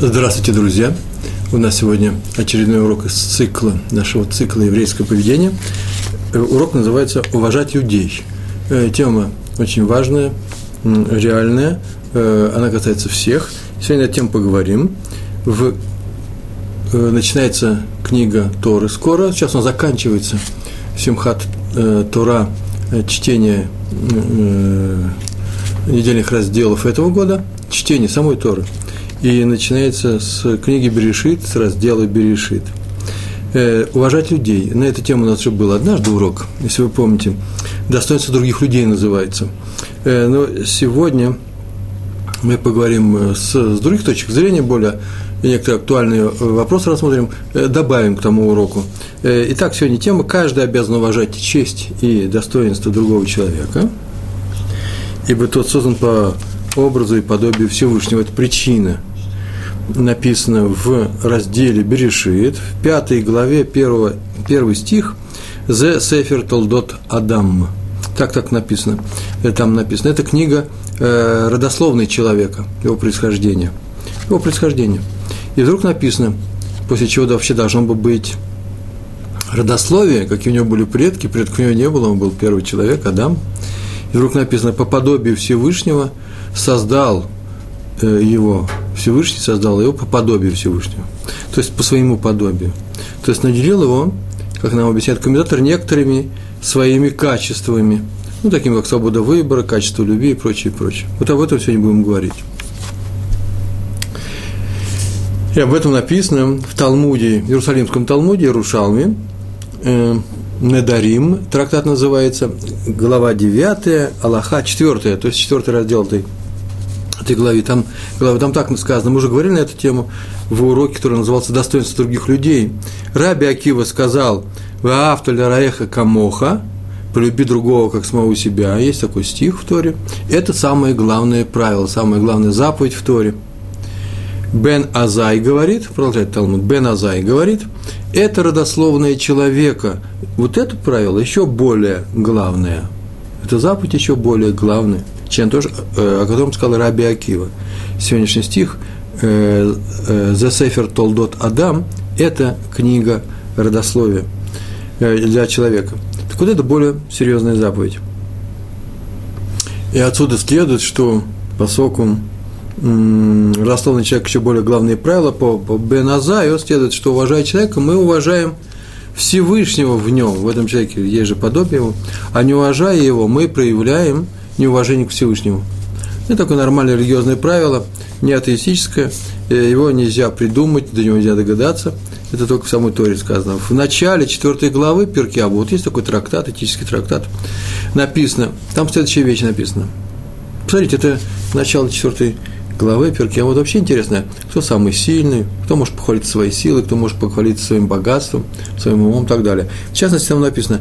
Здравствуйте, друзья! У нас сегодня очередной урок из цикла, нашего цикла еврейского поведения. Э, урок называется «Уважать людей». Э, тема очень важная, реальная, э, она касается всех. Сегодня о тем поговорим. В, начинается книга Торы скоро, сейчас она заканчивается, Симхат Тора, чтение недельных разделов этого года, чтение самой Торы – и начинается с книги Берешит, с раздела Берешит. Э, уважать людей. На эту тему у нас уже был однажды урок, если вы помните. Достоинство других людей называется. Э, но сегодня мы поговорим э, с, с других точек зрения, более некоторые актуальные вопросы рассмотрим, э, добавим к тому уроку. Э, итак, сегодня тема «Каждый обязан уважать честь и достоинство другого человека, ибо тот создан по образу и подобию Всевышнего». Это причина – написано в разделе Берешит, в пятой главе, первого, первый стих, «Зе Сефер Толдот Адам». Так так написано. Э, там написано. Это книга э, родословной человека, его происхождения. Его происхождения. И вдруг написано, после чего вообще должно бы быть родословие, какие у него были предки, предков у него не было, он был первый человек, Адам. И вдруг написано, по подобию Всевышнего создал Э, его Всевышний создал его по подобию Всевышнего, то есть по своему подобию. То есть наделил его, как нам объясняет комментатор, некоторыми своими качествами, ну, такими как свобода выбора, качество любви и прочее, прочее. Вот об этом сегодня будем говорить. И об этом написано в Талмуде, в Иерусалимском Талмуде, Иерушалме, э, Недарим, трактат называется, глава 9, Аллаха 4, то есть 4 раздел этой этой главе, там, главе, там так сказано, мы уже говорили на эту тему в уроке, который назывался «Достоинство других людей». Раби Акива сказал «Ваавтуля раеха камоха», полюби другого, как самого себя. Есть такой стих в Торе. Это самое главное правило, самая главная заповедь в Торе. Бен Азай говорит, продолжает Талмуд, Бен Азай говорит, это родословное человека. Вот это правило еще более главное. Это заповедь еще более главная чем то, э, о котором сказал Раби Акива. Сегодняшний стих э, э, «The Sefer Толдот Адам» – это книга родословия для человека. Так вот, это более серьезная заповедь. И отсюда следует, что поскольку родословный человек еще более главные правила, по, по Беназаю следует, что уважая человека, мы уважаем Всевышнего в нем, в этом человеке есть же подобие его, а не уважая его, мы проявляем – неуважение к Всевышнему. Это такое нормальное религиозное правило, не атеистическое, э, его нельзя придумать, до него нельзя догадаться, это только в самой Торе сказано. В начале четвертой главы Перки а вот есть такой трактат, этический трактат, написано, там следующая вещь написана. Посмотрите, это начало четвертой главы Перки, а вот вообще интересно, кто самый сильный, кто может похвалиться своей силой, кто может похвалиться своим богатством, своим умом и так далее. В частности, там написано,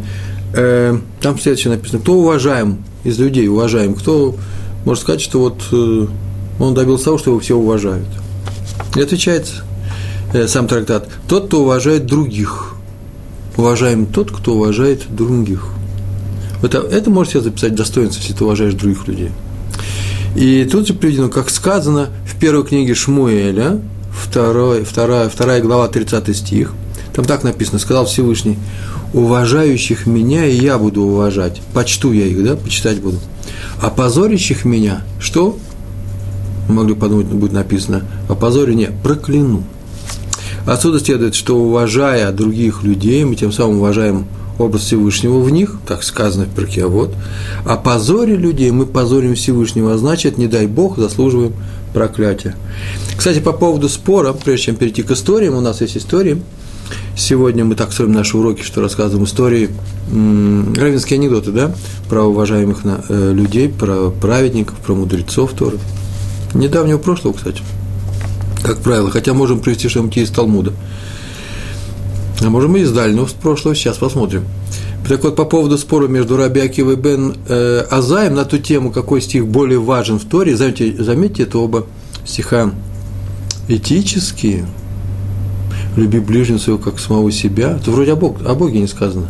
э, там следующее написано, кто уважаем из людей уважаем, кто может сказать, что вот э, он добился того, что его все уважают. И отвечает э, сам трактат, тот, кто уважает других. Уважаем тот, кто уважает других. Это, это можешь себе записать достоинство, если ты уважаешь других людей. И тут же приведено, как сказано в первой книге Шмуэля, второй, вторая, вторая глава, 30 стих, там так написано, сказал Всевышний, уважающих меня и я буду уважать, почту я их, да, почитать буду. А позорящих меня, что? Могли подумать, будет написано, о позоре не, прокляну. Отсюда следует, что уважая других людей, мы тем самым уважаем образ Всевышнего в них, так сказано в перке, а вот, а позоре людей мы позорим Всевышнего, а значит, не дай Бог, заслуживаем проклятия. Кстати, по поводу спора, прежде чем перейти к историям, у нас есть истории – Сегодня мы так строим наши уроки, что рассказываем истории, равенские анекдоты, да, про уважаемых э, людей, про праведников, про мудрецов Торы. Недавнего прошлого, кстати, как правило, хотя можем привести что-нибудь из Талмуда. А можем и из дальнего прошлого, сейчас посмотрим. Так вот, по поводу спора между Раби Акивой и Бен э, Азаем на ту тему, какой стих более важен в Торе, заметьте, заметьте это оба стиха этические – люби ближнего своего, как самого себя, то вроде о, Бог, о Боге не сказано.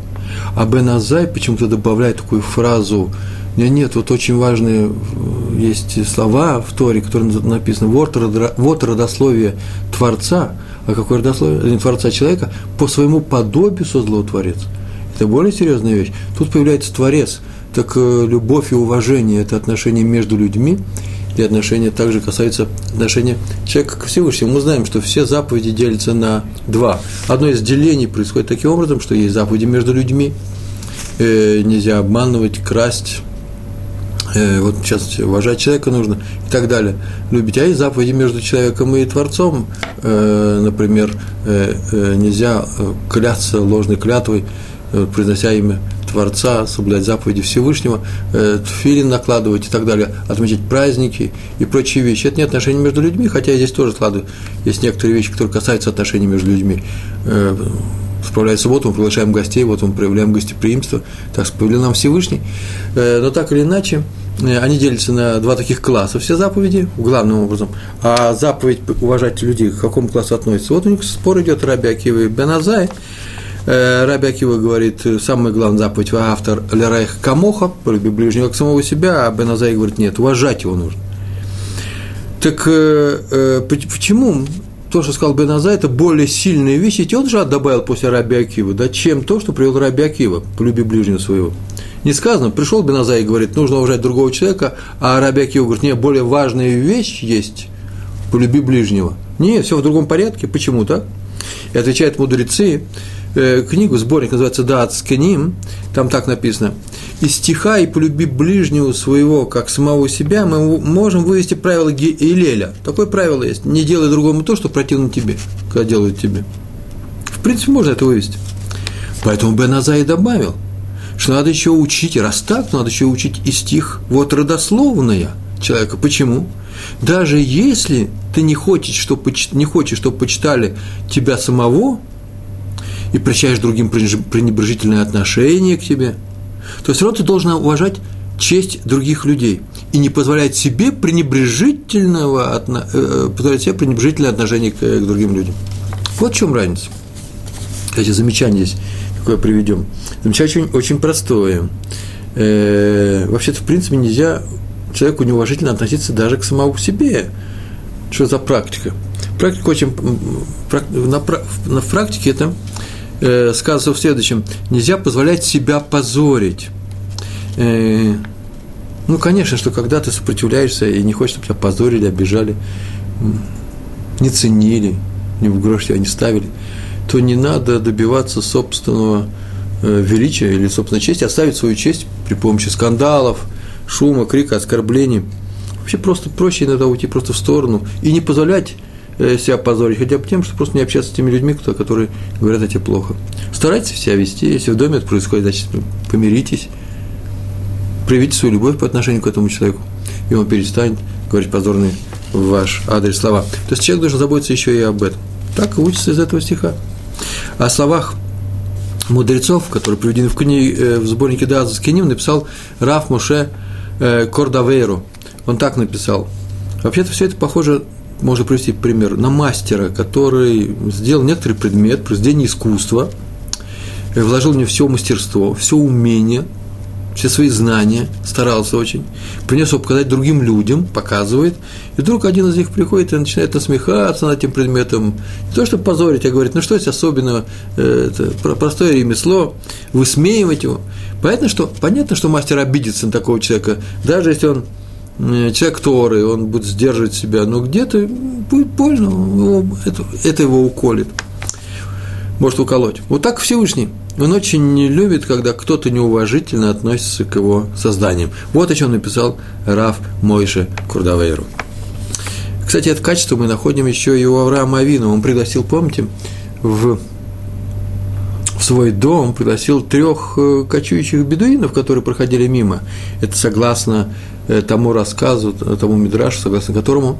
А Бен Азай почему-то добавляет такую фразу меня нет, вот очень важные есть слова в Торе, которые написаны, вот, вот родословие Творца, а какое родословие? Творца человека, по своему подобию создал Творец. Это более серьезная вещь. Тут появляется Творец. Так э, любовь и уважение – это отношения между людьми, и отношения также касаются отношения человека к Всевышнему. Мы знаем, что все заповеди делятся на два. Одно из делений происходит таким образом, что есть заповеди между людьми, э, нельзя обманывать, красть, э, вот сейчас уважать человека нужно и так далее. Любить. А есть заповеди между человеком и Творцом, э, например, э, э, нельзя э, клясться ложной клятвой, э, произнося имя Творца, соблюдать заповеди Всевышнего, э, тфилин накладывать и так далее, отметить праздники и прочие вещи. Это не отношения между людьми, хотя я здесь тоже складываю. Есть некоторые вещи, которые касаются отношений между людьми. Э, справляет субботу, мы приглашаем гостей, вот мы проявляем гостеприимство, так повелел нам Всевышний. Э, но так или иначе, э, они делятся на два таких класса, все заповеди, главным образом. А заповедь уважать людей к какому классу относится? Вот у них спор идет Раби и Беназай, Раби Акива говорит, самая главная заповедь в автор Лерайх Камоха, полюби ближнего как самого себя, а Беназай говорит, нет, уважать его нужно. Так э, э, почему то, что сказал Беназай, это более сильные вещи, ведь он же добавил после Раби Акива, да, чем то, что привел Раби Акива, полюби ближнего своего. Не сказано, пришел Беназай и говорит, нужно уважать другого человека, а Раби Акива говорит, нет, более важная вещь есть, полюби ближнего. Нет, все в другом порядке, почему так? И отвечают мудрецы, Э, книгу, сборник называется «Даат Сканим», там так написано, «Из стиха и полюби ближнего своего, как самого себя, мы можем вывести правило Илеля». Такое правило есть. Не делай другому то, что противно тебе, когда делают тебе. В принципе, можно это вывести. Поэтому Бен Азай добавил, что надо еще учить, раз так, надо еще учить и стих, вот родословная человека. Почему? Даже если ты не хочешь, чтобы, не хочешь, чтобы почитали тебя самого – и прощаешь другим пренебрежительное отношение к тебе, то все равно ты должен уважать честь других людей и не позволять себе пренебрежительного, э, позволять себе пренебрежительное отношение к, к другим людям. Вот в чем разница. Кстати, замечание здесь какое приведем. Замечание очень, очень простое. Э, вообще-то, в принципе, нельзя человеку неуважительно относиться даже к самому себе. Что за практика? Практика очень... На, на практике это э, сказано в следующем. Нельзя позволять себя позорить. Э, ну, конечно, что когда ты сопротивляешься и не хочешь, чтобы тебя позорили, обижали, не ценили, не в грош тебя не ставили, то не надо добиваться собственного э, величия или собственной чести, оставить свою честь при помощи скандалов, шума, крика, оскорблений. Вообще просто проще иногда уйти просто в сторону и не позволять себя позорить, хотя бы тем, что просто не общаться с теми людьми, кто, которые говорят о тебе плохо. Старайтесь себя вести, если в доме это происходит, значит, помиритесь, проявите свою любовь по отношению к этому человеку, и он перестанет говорить позорные в ваш адрес слова. То есть человек должен заботиться еще и об этом. Так и учится из этого стиха. О словах мудрецов, которые приведены в, книге, э, в сборнике Даза Скиним, написал Раф Моше э, Кордавейру. Он так написал. Вообще-то все это похоже можно привести пример, на мастера, который сделал некоторый предмет, произведение искусства, вложил в него все мастерство, все умение, все свои знания, старался очень, принес его показать другим людям, показывает, и вдруг один из них приходит и начинает насмехаться над этим предметом, не то, чтобы позорить, а говорит, ну что есть особенного, э, это простое ремесло, высмеивать его. Понятно, что, понятно, что мастер обидится на такого человека, даже если он Э, человек Торы, он будет сдерживать себя, но где-то будет больно, его, это, это его уколет, может уколоть. Вот так Всевышний. Он очень не любит, когда кто-то неуважительно относится к его созданиям. Вот о чем написал Раф Мойше Курдавейру. Кстати, это качество мы находим еще и у Авраама Авина. Он пригласил, помните, в, свой дом пригласил трех э, кочующих бедуинов, которые проходили мимо. Это согласно Э, тому рассказу, тому мидрашу, согласно которому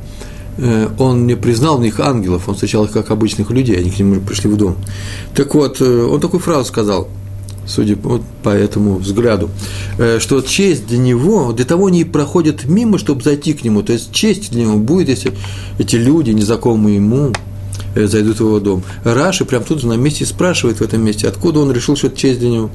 э, он не признал в них ангелов, он встречал их как обычных людей, они к нему пришли в дом. Так вот, он такую фразу сказал, судя вот по этому взгляду, что честь для него, для того они проходят мимо, чтобы зайти к нему. То есть честь для него будет, если эти люди, незнакомые ему, зайдут в его дом. Раши прям тут же на месте спрашивает в этом месте, откуда он решил, что это честь для него.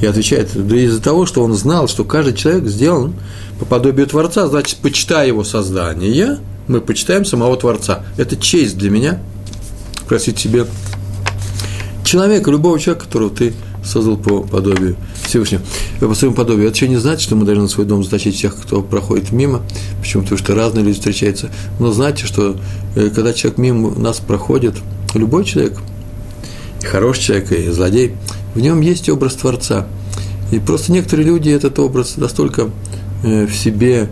И отвечает, да из-за того, что он знал, что каждый человек сделан по подобию Творца, значит, почитая его создание, мы почитаем самого Творца. Это честь для меня просить себе человека, любого человека, которого ты создал по подобию Всевышнего, э, по своему подобию. Это еще не значит, что мы должны на свой дом затащить всех, кто проходит мимо. Почему? Потому что разные люди встречаются. Но знайте, что э, когда человек мимо нас проходит, любой человек, и хороший человек, и злодей, в нем есть образ Творца. И просто некоторые люди этот образ настолько э, в себе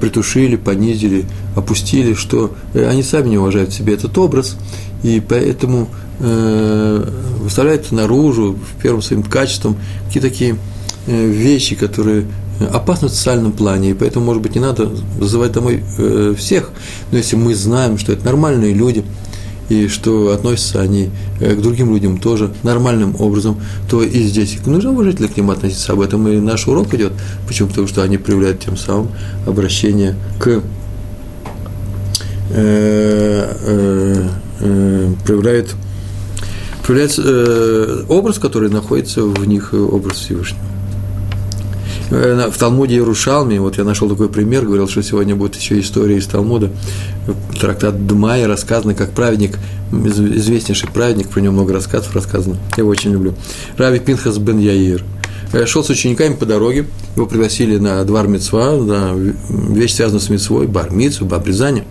притушили, понизили, опустили, что они сами не уважают в себе этот образ, и поэтому Э, выставляет наружу, в первым своим качеством, какие-то такие э, вещи, которые опасны в социальном плане, и поэтому, может быть, не надо вызывать домой э, всех, но если мы знаем, что это нормальные люди, и что относятся они к другим людям тоже нормальным образом, то и здесь нужно уважительно к ним относиться. Об этом и наш урок идет. Почему? Потому что они проявляют тем самым обращение к э, э, э, проявляют проявляется э, образ, который находится в них, э, образ Всевышнего. Э, в Талмуде Иерушалме, вот я нашел такой пример, говорил, что сегодня будет еще история из Талмуда, трактат Думая рассказано, как праведник, известнейший праведник, про него много рассказов рассказано, я его очень люблю. Рави Пинхас бен Яир. Шел с учениками по дороге, его пригласили на двор мецва, на вещь, связанную с мецвой, бар мицву, обрезание,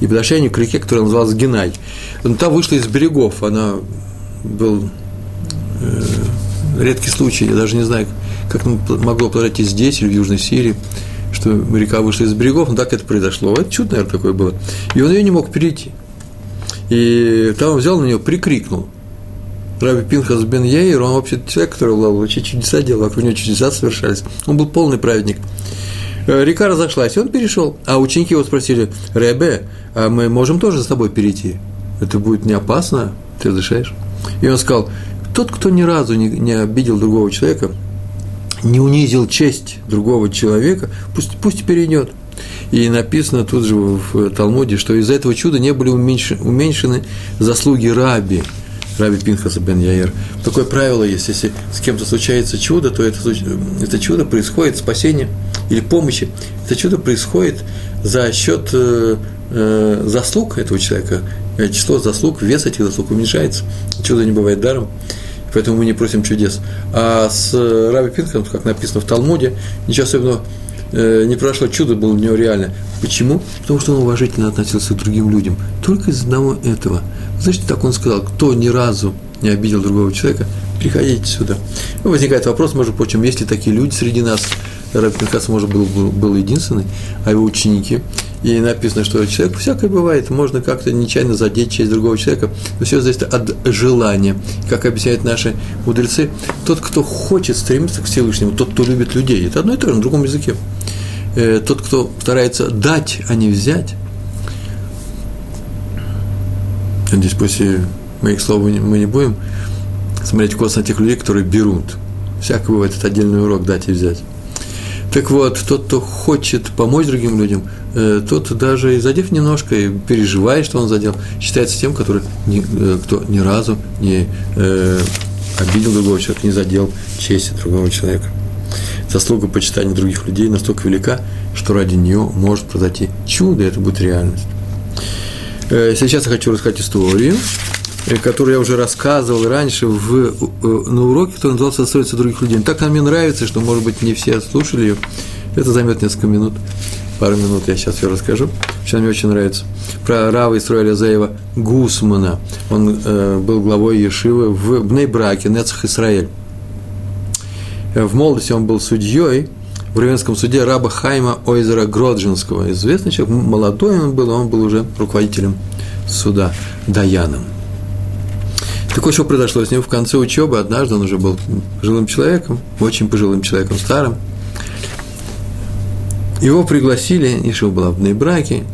и подошли они к реке, которая называлась Генай. Но та вышла из берегов, она был э, редкий случай, я даже не знаю, как могло произойти здесь или в Южной Сирии, что река вышла из берегов, но так это произошло. Это чудо, наверное, такое было. И он ее не мог перейти. И там он взял на нее, прикрикнул. Раби Пинхас бен Яир, он вообще человек, который вообще чудеса делал, вокруг него чудеса совершались. Он был полный праведник. Э, река разошлась, и он перешел. А ученики его спросили, Ребе, а мы можем тоже с тобой перейти? Это будет не опасно? Ты разрешаешь? И он сказал, тот, кто ни разу не, не обидел другого человека, не унизил честь другого человека, пусть, пусть перейдет. И написано тут же в Талмуде, что из-за этого чуда не были уменьшены, уменьшены заслуги раби, раби Пинхаса бен Яир. Такое правило есть, если с кем-то случается чудо, то это, это чудо происходит, спасение или помощи, это чудо происходит за счет э, э, заслуг этого человека, Э, число заслуг, вес этих заслуг уменьшается. Чудо не бывает даром, поэтому мы не просим чудес. А с э, Раби Пинхом, как написано в Талмуде, ничего особенного не прошло, чудо было у него реально. Почему? Потому что он уважительно относился к другим людям. Только из одного этого. Знаете, так он сказал, кто ни разу не обидел другого человека, приходите сюда. И возникает вопрос, может, прочим, есть ли такие люди среди нас, Раби Пинхас, может, был, был единственный, а его ученики – и написано, что человек всякое бывает, можно как-то нечаянно задеть честь другого человека, но все зависит от желания. Как объясняют наши мудрецы, тот, кто хочет стремиться к Всевышнему, тот, кто любит людей, это одно и то же на другом языке. Э, тот, кто старается дать, а не взять, Здесь после моих слов мы не будем смотреть косо на тех людей, которые берут. Всякое бывает, это отдельный урок дать и взять. Так вот, тот, кто хочет помочь другим людям, э, тот даже и задев немножко, и переживает, что он задел, считается тем, который ни, э, кто ни разу не э, обидел другого человека, не задел честь другого человека. Заслуга почитания других людей настолько велика, что ради нее может произойти чудо, это будет реальность. Э, сейчас я хочу рассказать историю Э, которую я уже рассказывал раньше в, э, на уроке, который назывался «Достоинство других людей». Так она мне нравится, что, может быть, не все слушали ее. Это займет несколько минут, пару минут я сейчас ее расскажу, что мне очень нравится. Про Рава Исруэля Заева Гусмана. Он э, был главой Ешивы в Бнейбраке, Нецах Исраэль. Э, в молодости он был судьей в Равенском суде раба Хайма Ойзера Гроджинского. Известный человек, молодой он был, он был уже руководителем суда, Даяном. Так вот, что произошло с ним в конце учебы, однажды он уже был пожилым человеком, очень пожилым человеком, старым. Его пригласили, Ишива была в браке,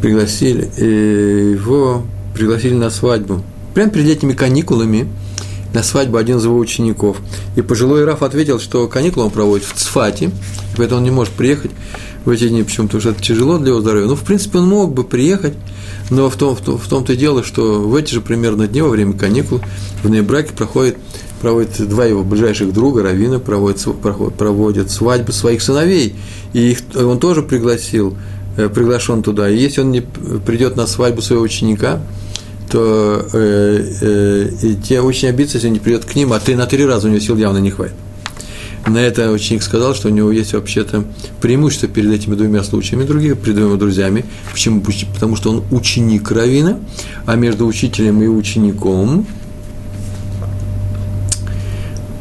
пригласили, и его пригласили на свадьбу. Прямо перед этими каникулами на свадьбу один из его учеников. И пожилой Раф ответил, что каникулы он проводит в Цфате, поэтому он не может приехать в эти дни, почему? Потому что это тяжело для его здоровья. Ну, в принципе, он мог бы приехать, но в, том, в, том, том-то и дело, что в эти же примерно дни, во время каникул, в Нейбраке проходит проводит два его ближайших друга, Равина, проводят, проводят свадьбы своих сыновей. И их, он тоже пригласил, э, приглашен туда. И если он не придет на свадьбу своего ученика, то э, э, и те очень обидятся, если он не придет к ним, а ты на три раза у него сил явно не хватит. На это ученик сказал, что у него есть вообще-то преимущество перед этими двумя случаями, других, перед двумя друзьями. Почему? Потому что он ученик Равина, а между учителем и учеником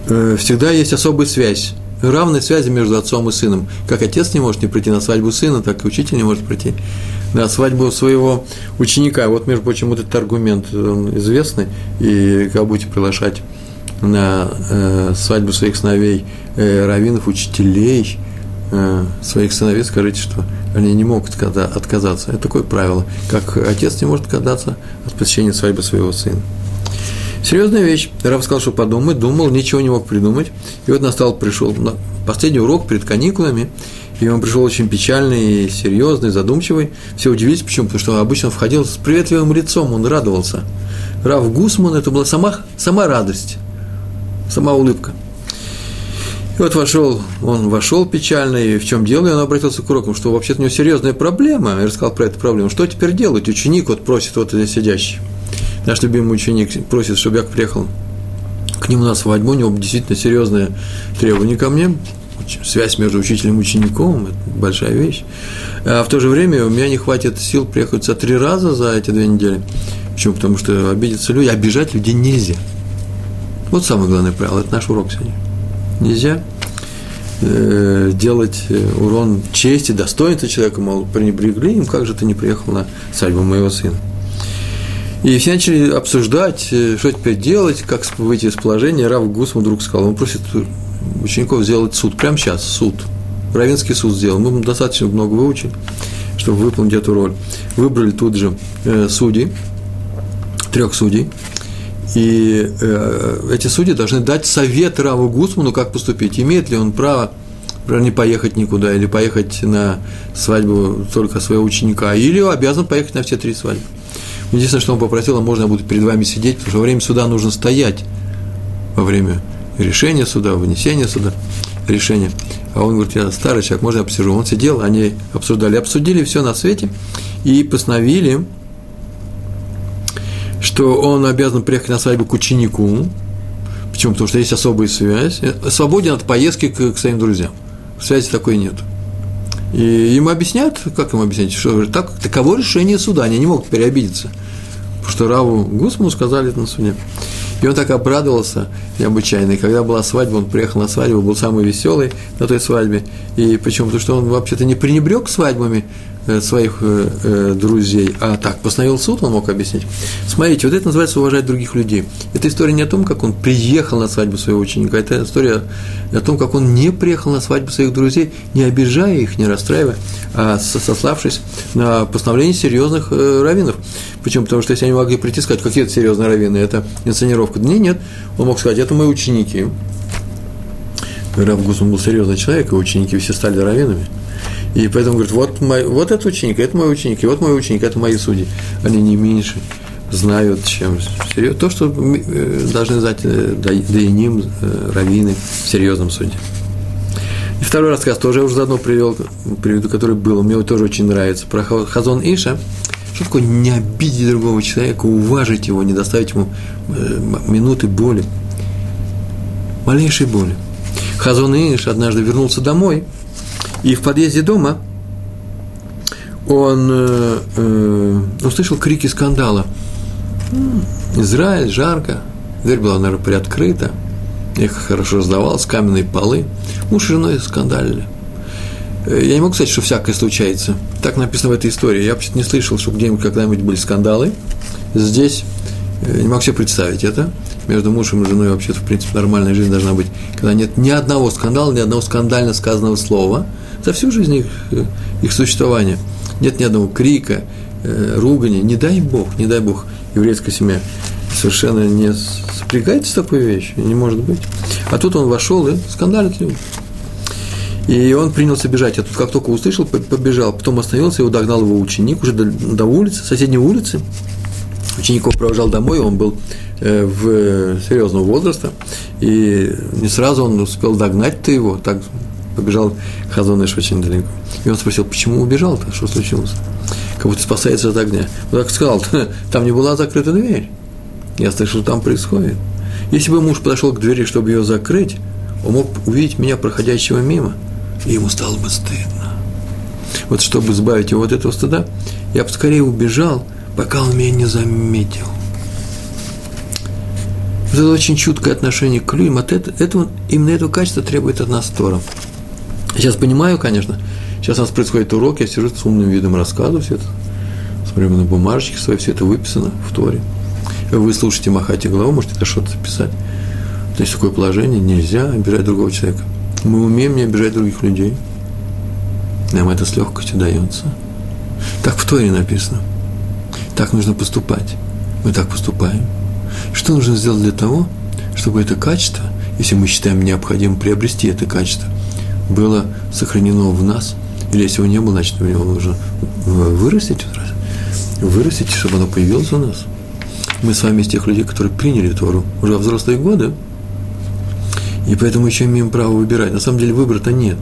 э, всегда есть особая связь, равная связь между отцом и сыном. Как отец не может не прийти на свадьбу сына, так и учитель не может прийти на свадьбу своего ученика. Вот, между прочим, вот этот аргумент он известный, и как будете приглашать на э, свадьбу своих сыновей э, раввинов, учителей, э, своих сыновей, скажите, что они не могут отказаться. Это такое правило, как отец не может отказаться от посещения свадьбы своего сына. Серьезная вещь. Рав сказал, что подумать, думал, ничего не мог придумать. И вот настал, пришел на последний урок перед каникулами, и он пришел очень печальный, серьезный, задумчивый. Все удивились, почему? Потому что обычно входил с приветливым лицом, он радовался. Рав Гусман, это была сама, сама радость сама улыбка. И вот вошел, он вошел печально, и в чем дело, и он обратился к урокам, что вообще-то у него серьезная проблема, я рассказал про эту проблему. Что теперь делать? Ученик вот просит, вот здесь сидящий, наш любимый ученик просит, чтобы я приехал к нему на свадьбу, у него действительно серьезное требование ко мне, связь между учителем и учеником – это большая вещь. А в то же время у меня не хватит сил приехать за три раза за эти две недели. Почему? Потому что обидятся люди, обижать людей нельзя – вот самое главное правило, это наш урок сегодня. Нельзя э, делать э, урон чести, достоинства человека, мол, пренебрегли им, как же ты не приехал на свадьбу моего сына. И все начали обсуждать, э, что теперь делать, как выйти из положения. Рав Гусман вдруг сказал, он просит учеников сделать суд, прямо сейчас, суд. Равенский суд сделал. Мы достаточно много выучили, чтобы выполнить эту роль. Выбрали тут же э, судей, трех судей, и э, эти судьи должны дать совет Раву Гусману, как поступить. Имеет ли он право, например, не поехать никуда, или поехать на свадьбу только своего ученика, или обязан поехать на все три свадьбы. Единственное, что он попросил, а можно будет перед вами сидеть, потому что во время суда нужно стоять, во время решения суда, вынесения суда, решения. А он говорит, я старый человек, можно я посижу? Он сидел, они обсуждали, обсудили все на свете и постановили, что он обязан приехать на свадьбу к ученику, почему? Потому что есть особая связь, свободен от поездки к, к своим друзьям. Связи такой нет. И им объяснят, как им объяснять, что так, таково решение суда, они не могут переобидеться. Потому что Раву Гусману сказали это на суде. И он так обрадовался необычайно. И когда была свадьба, он приехал на свадьбу, был самый веселый на той свадьбе. И почему? Потому что он вообще-то не пренебрег свадьбами, Э, своих э, э, друзей, а так, постановил суд, он мог объяснить. Смотрите, вот это называется уважать других людей. Это история не о том, как он приехал на свадьбу своего ученика, это история о том, как он не приехал на свадьбу своих друзей, не обижая их, не расстраивая, а сославшись на постановление серьезных раввинов. Почему? Потому что если они могли прийти и сказать, какие это серьезные раввины, это инсценировка. Да нет, нет, он мог сказать, это мои ученики. Рав Гусман был серьезный человек, и ученики все стали раввинами. И поэтому говорит, вот, мой, вот этот ученик, это мой ученик, и вот мой ученик, это мои судьи. Они не меньше знают, чем серьезно. То, что э, должны знать э, Даиним, э, раввины в серьезном суде. И второй рассказ тоже я уже заодно привел, приведу, который был, мне тоже очень нравится, про Хазон Иша. Что такое не обидеть другого человека, уважить его, не доставить ему минуты боли, малейшей боли. Хазон Иш однажды вернулся домой – и в подъезде дома он э, э, услышал крики скандала. Израиль, жарко, дверь была, наверное, приоткрыта, их хорошо раздавалось, каменные полы. Муж и женой скандалили. Э, я не могу сказать, что всякое случается. Так написано в этой истории. Я вообще-то не слышал, что где-нибудь когда-нибудь были скандалы. Здесь э, не могу себе представить это. Между мужем и женой вообще-то, в принципе, нормальная жизнь должна быть, когда нет ни одного скандала, ни одного скандально сказанного слова – за всю жизнь их, их существования. Нет ни одного крика, э, ругани. Не дай Бог, не дай Бог, еврейская семья совершенно не сопрягается с такой вещью, не может быть. А тут он вошел и скандалит люди. И он принялся бежать. Я тут как только услышал, побежал. Потом остановился, его догнал его ученик уже до, до улицы, соседней улицы. Учеников провожал домой, он был э, в серьезного возраста, и не сразу он успел догнать-то его, так побежал Хазоныш очень далеко. И он спросил, почему убежал-то, что случилось? Как будто спасается от огня. Он так сказал, там не была закрыта дверь. Я слышал, что там происходит. Если бы муж подошел к двери, чтобы ее закрыть, он мог увидеть меня, проходящего мимо, и ему стало бы стыдно. Вот чтобы избавить его от этого стыда, я бы скорее убежал, пока он меня не заметил. Вот это очень чуткое отношение к людям, от этого, именно этого качества требует от нас Тора. Сейчас понимаю, конечно, сейчас у нас происходит урок, я сижу с умным видом рассказываю все это, смотрю на бумажечке свои, все это выписано в Торе. Вы слушаете, махайте головой, можете это что-то писать. То есть такое положение нельзя обижать другого человека. Мы умеем не обижать других людей. Нам это с легкостью дается. Так в Торе написано. Так нужно поступать. Мы так поступаем. Что нужно сделать для того, чтобы это качество, если мы считаем необходимым приобрести это качество, было сохранено в нас, или если его не было, значит, его нужно вырастить, вырастить, чтобы оно появилось у нас. Мы с вами из тех людей, которые приняли Тору уже во взрослые годы, и поэтому еще имеем право выбирать. На самом деле выбора-то нет.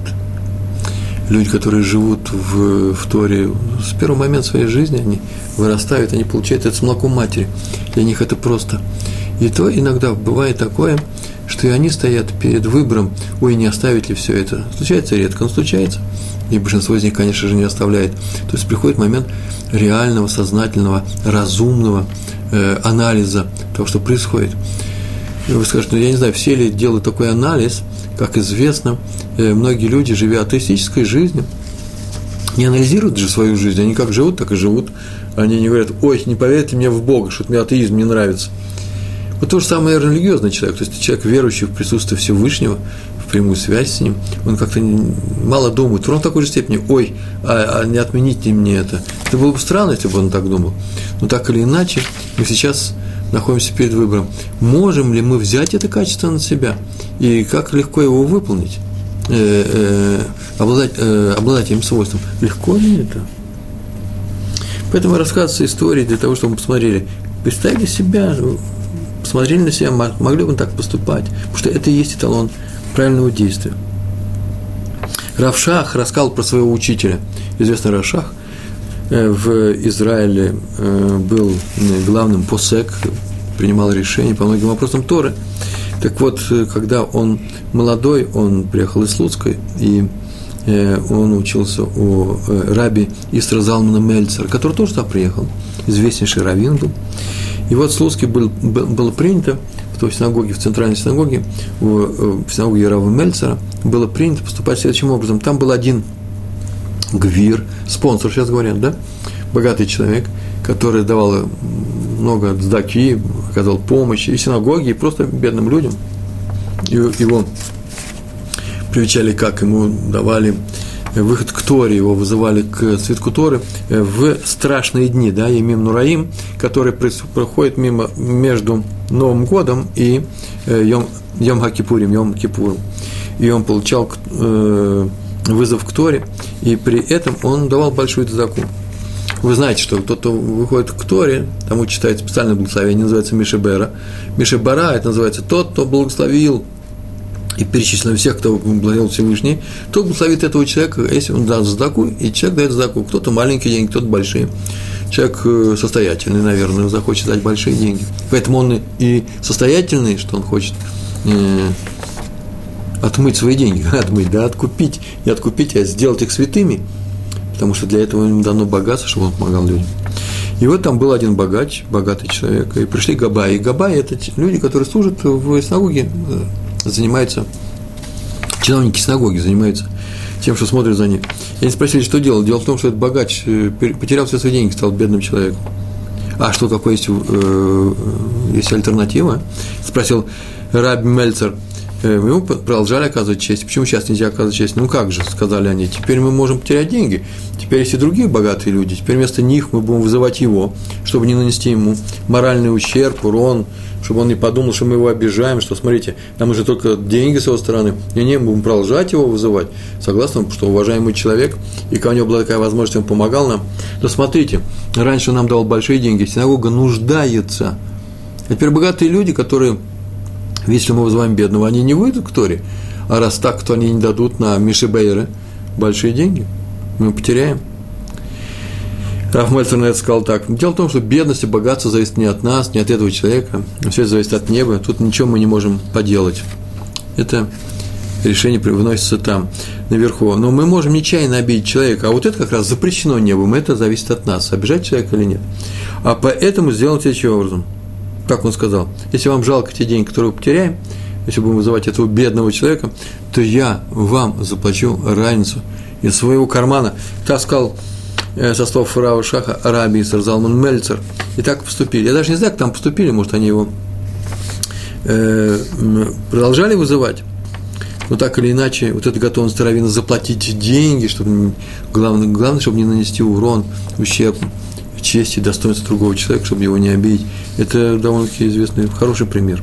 Люди, которые живут в, в Торе с первого момента своей жизни, они вырастают, они получают это с молоком матери. Для них это просто. И то иногда бывает такое, что и они стоят перед выбором, ой, не оставить ли все это. Случается редко, но случается. И большинство из них, конечно же, не оставляет. То есть приходит момент реального, сознательного, разумного э, анализа того, что происходит. Вы скажете, ну я не знаю, все ли делают такой анализ, как известно, э, многие люди, живя атеистической жизнью, не анализируют же свою жизнь, они как живут, так и живут. Они не говорят, ой, не поверьте мне в Бога, что мне атеизм не нравится. Вот то же самое религиозный человек, то есть человек, верующий в присутствие Всевышнего, в прямую связь с ним, он как-то мало думает, ровно такой же степени, ой, а, а не отмените мне это. Это было бы странно, если бы он так думал. Но так или иначе, мы сейчас находимся перед выбором, можем ли мы взять это качество на себя и как легко его выполнить, э, э, обладать, э, обладать этим свойством. Легко ли это? Поэтому рассказывается истории для того, чтобы мы посмотрели, представили себя, посмотрели на себя, могли бы так поступать, потому что это и есть эталон правильного действия. Равшах рассказал про своего учителя. Известный Равшах в Израиле э, был главным посек, принимал решения по многим вопросам Торы. Так вот, э, когда он молодой, он приехал из Слуцкой, и он учился у раби Истра Залмана Мельцера, который тоже туда приехал, известнейший раввин был. И вот Слуцкий был, было принято в той синагоге, в центральной синагоге, в, в синагоге Рава Мельцера, было принято поступать следующим образом. Там был один гвир, спонсор, сейчас говорят, да, богатый человек, который давал много сдаки, оказал помощь и синагоге, и просто бедным людям. И его привечали, как ему давали выход к Торе, его вызывали к свитку Торы э, в страшные дни, да, Емим Нураим, который проходит мимо между Новым годом и э, Йом, Йом Хакипурим, Йом Кипуром. И он получал э, вызов к Торе, и при этом он давал большую цдаку. Вы знаете, что тот, кто выходит к Торе, тому читает специальное благословение, называется Мишебера. Мишебара – это называется тот, кто благословил и перечислено всех, кто благодарил Всевышний, то благословит этого человека, если он даст задаку, и человек дает задаку. Кто-то маленькие деньги, кто-то большие. Человек э, состоятельный, наверное, захочет дать большие деньги. Поэтому он и состоятельный, что он хочет э, отмыть свои деньги, отмыть, да, откупить, не откупить, а сделать их святыми, потому что для этого ему дано богатство, чтобы он помогал людям. И вот там был один богач, богатый человек, и пришли Габай. И Габай – это люди, которые служат в синагоге, э, занимаются, чиновники синагоги занимаются тем, что смотрят за ним. И они спросили, что делал. Дело в том, что этот богач э, потерял все свои деньги, стал бедным человеком. А что такое есть, э, есть альтернатива? Спросил Раби Мельцер. Э, ему продолжали оказывать честь. Почему сейчас нельзя оказывать честь? Ну как же, сказали они, теперь мы можем потерять деньги. Теперь есть и другие богатые люди. Теперь вместо них мы будем вызывать его, чтобы не нанести ему моральный ущерб, урон, чтобы он не подумал, что мы его обижаем, что, смотрите, нам уже только деньги с его стороны. Не, не, будем продолжать его вызывать. Согласно, что уважаемый человек, и когда у него была такая возможность, он помогал нам. То смотрите, раньше он нам давал большие деньги, синагога нуждается А теперь богатые люди, которые, если мы вызываем бедного, они не выйдут к Торе, а раз так, то они не дадут на Мишебейры большие деньги. Мы потеряем. Раф Мельцер на это сказал так. Дело в том, что бедность и богатство зависит не от нас, не от этого человека. Все это зависит от неба. Тут ничего мы не можем поделать. Это решение выносится там, наверху. Но мы можем нечаянно обидеть человека, а вот это как раз запрещено небом, это зависит от нас, обижать человека или нет. А поэтому сделаем следующим образом. Как он сказал, если вам жалко те деньги, которые мы потеряем, если будем вызывать этого бедного человека, то я вам заплачу разницу из своего кармана. Так сказал э, со слов Рава Шаха Раби Сарзалман Мельцер. И так поступили. Я даже не знаю, как там поступили, может, они его э, продолжали вызывать. Но так или иначе, вот эта готовность Равина заплатить деньги, чтобы главное, главное, чтобы не нанести урон, ущерб чести, достоинству другого человека, чтобы его не обидеть. Это довольно-таки известный, хороший пример.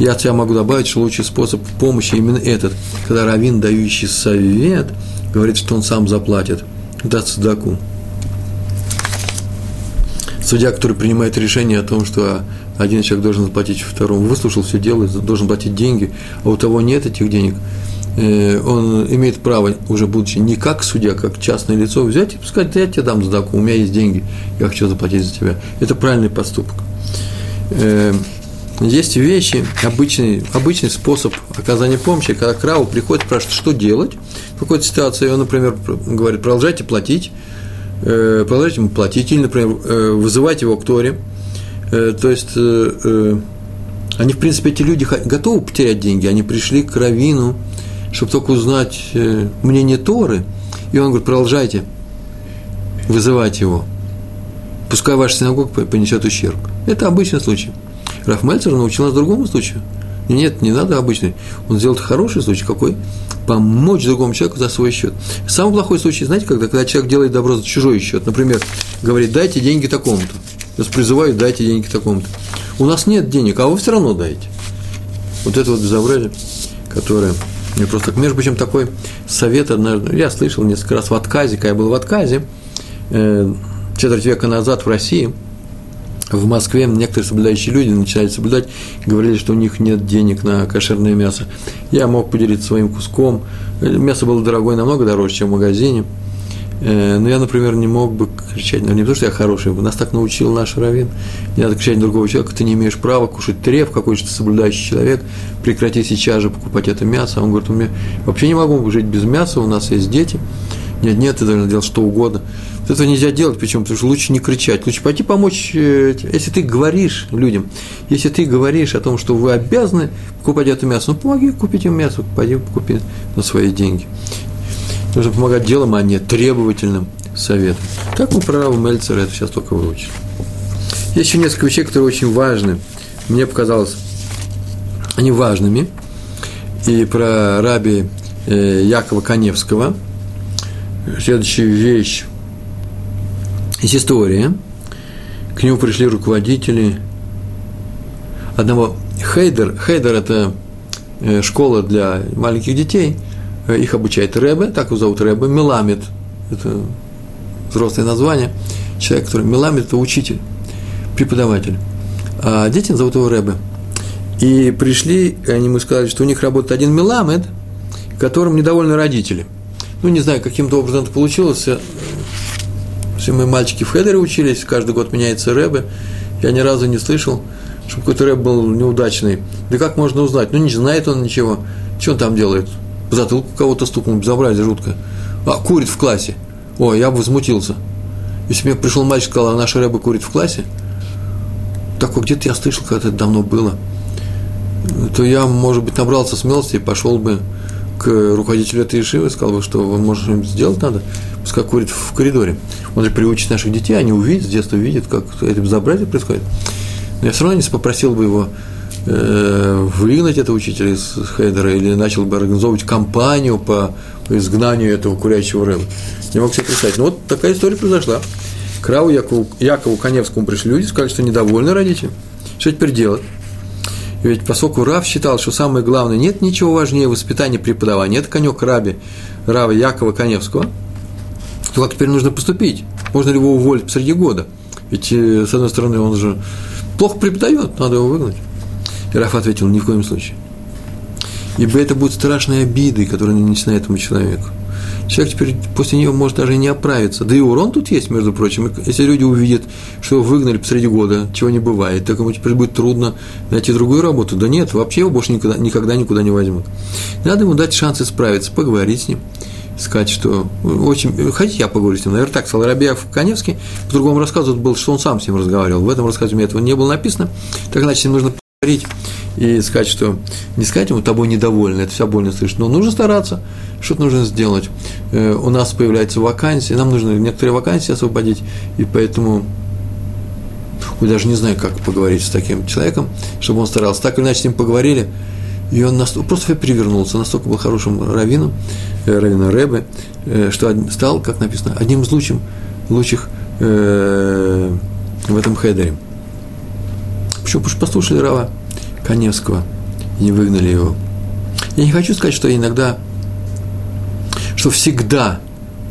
Я от себя могу добавить, что лучший способ помощи именно этот, когда раввин, дающий совет, говорит, что он сам заплатит, даст сдаку. Судья, который принимает решение о том, что один человек должен заплатить второму, выслушал все дело, должен платить деньги, а у того нет этих денег, он имеет право, уже будучи не как судья, как частное лицо, взять и сказать, я тебе дам сдаку, у меня есть деньги, я хочу заплатить за тебя. Это правильный поступок. Э, есть вещи, обычный, обычный способ оказания помощи, когда к Раву приходит, спрашивает, что делать в какой-то ситуации, он, например, говорит, продолжайте платить, э, продолжайте ему платить, или, например, вызывать его к Торе, Э, то есть, э, э, они, в принципе, эти люди готовы потерять деньги, они пришли к Равину, чтобы только узнать мнение Торы, и он говорит, продолжайте вызывать его, пускай ваша синагога понесет ущерб. Это обычный случай. Раф Мельцер научил нас другому случаю. Нет, не надо обычный. Он сделал хороший случай. Какой? Помочь другому человеку за свой счет. Самый плохой случай, знаете, когда, когда человек делает добро за чужой счет. Например, говорит, дайте деньги такому-то. Я призываю, дайте деньги такому-то. У нас нет денег, а вы все равно дайте. Вот это вот безобразие, которое мне просто, между прочим, такой совет однажды, я слышал несколько раз в отказе, когда я был в отказе, э, четверть века назад в России, в Москве некоторые соблюдающие люди начали соблюдать, говорили, что у них нет денег на кошерное мясо. Я мог поделиться своим куском. Мясо было дорогое, намного дороже, чем в магазине – но я, например, не мог бы кричать, ну, не потому что я хороший, нас так научил наш раввин, не надо кричать на другого человека, ты не имеешь права кушать треф, какой-то соблюдающий человек, прекрати сейчас же покупать это мясо. Он говорит, у меня вообще не могу жить без мяса, у нас есть дети. Нет, нет, ты должен делать что угодно. Вот этого нельзя делать, почему? Потому что лучше не кричать, лучше пойти помочь, э, если ты говоришь людям, если ты говоришь о том, что вы обязаны покупать это мясо, ну помоги купить им мясо, пойди купи на свои деньги. Нужно помогать делом, а не требовательным советом. Так мы про Рава Мельцера это сейчас только выучили. Есть еще несколько вещей, которые очень важны. Мне показалось, они важными. И про раби э, Якова Коневского. Следующая вещь. Есть история. К нему пришли руководители одного Хейдер. Хейдер – это э, школа для маленьких детей – их обучает Рэбе, так его зовут Рэбе, Меламед, это взрослое название, человек, который Меламед – это учитель, преподаватель, а дети зовут его Рэбе. И пришли, они ему сказали, что у них работает один Меламед, которым недовольны родители. Ну, не знаю, каким-то образом это получилось. Все мои мальчики в Хедере учились, каждый год меняется Рэбе. Я ни разу не слышал, чтобы какой-то рэб был неудачный. Да как можно узнать? Ну, не знает он ничего. Что он там делает? По затылку кого-то стукнул, безобразие жуткое. А, курит в классе. Ой, я бы возмутился. Если мне пришел мальчик сказал, а наша рыба курит в классе, такое где-то я слышал, когда это давно было, то я, может быть, набрался смелости и пошел бы к руководителю этой ишивы, сказал бы, что может что-нибудь сделать надо, пускай курит в коридоре. Он же приучит наших детей, они увидят, с детства видят, как это безобразие происходит. Но я все равно не попросил бы его выгнать этого учителя из Хейдера или начал бы организовывать кампанию по, изгнанию этого курящего рыба. Не мог себе представить. Но вот такая история произошла. К Раву Якову, Якову Коневскому пришли люди, сказали, что недовольны родители. Что теперь делать? Ведь поскольку Рав считал, что самое главное, нет ничего важнее воспитания преподавания, это конек Раби, Рава Якова Коневского, то как теперь нужно поступить? Можно ли его уволить посреди года? Ведь, э, с одной стороны, он же плохо преподает, надо его выгнать. И Раф ответил, ни в коем случае. Ибо это будет страшной обидой, которая нанесена этому человеку. Человек теперь после нее может даже и не оправиться. Да и урон тут есть, между прочим. Если люди увидят, что выгнали посреди года, чего не бывает, так ему теперь будет трудно найти другую работу. Да нет, вообще его больше никогда, никогда никуда не возьмут. Надо ему дать шанс исправиться, поговорить с ним, сказать, что очень... Хотите, я поговорю с ним? Наверное, так сказал Рабиев Каневский. В другом рассказе был, что он сам с ним разговаривал. В этом рассказе у меня этого не было написано. Так значит, им нужно поговорить и сказать, что не сказать ему тобой недовольны, это вся больно слышать, но нужно стараться, что-то нужно сделать. Э, у нас появляются вакансии, нам нужно некоторые вакансии освободить, и поэтому я даже не знаю, как поговорить с таким человеком, чтобы он старался. Так или иначе с ним поговорили, и он настолько, просто перевернулся, настолько был хорошим раввином, э, раввином Рэбе, э, что стал, как написано, одним из лучших, лучших э, в этом хедере. Почему? Потому что послушали Рава Коневского и выгнали его. Я не хочу сказать, что иногда, что всегда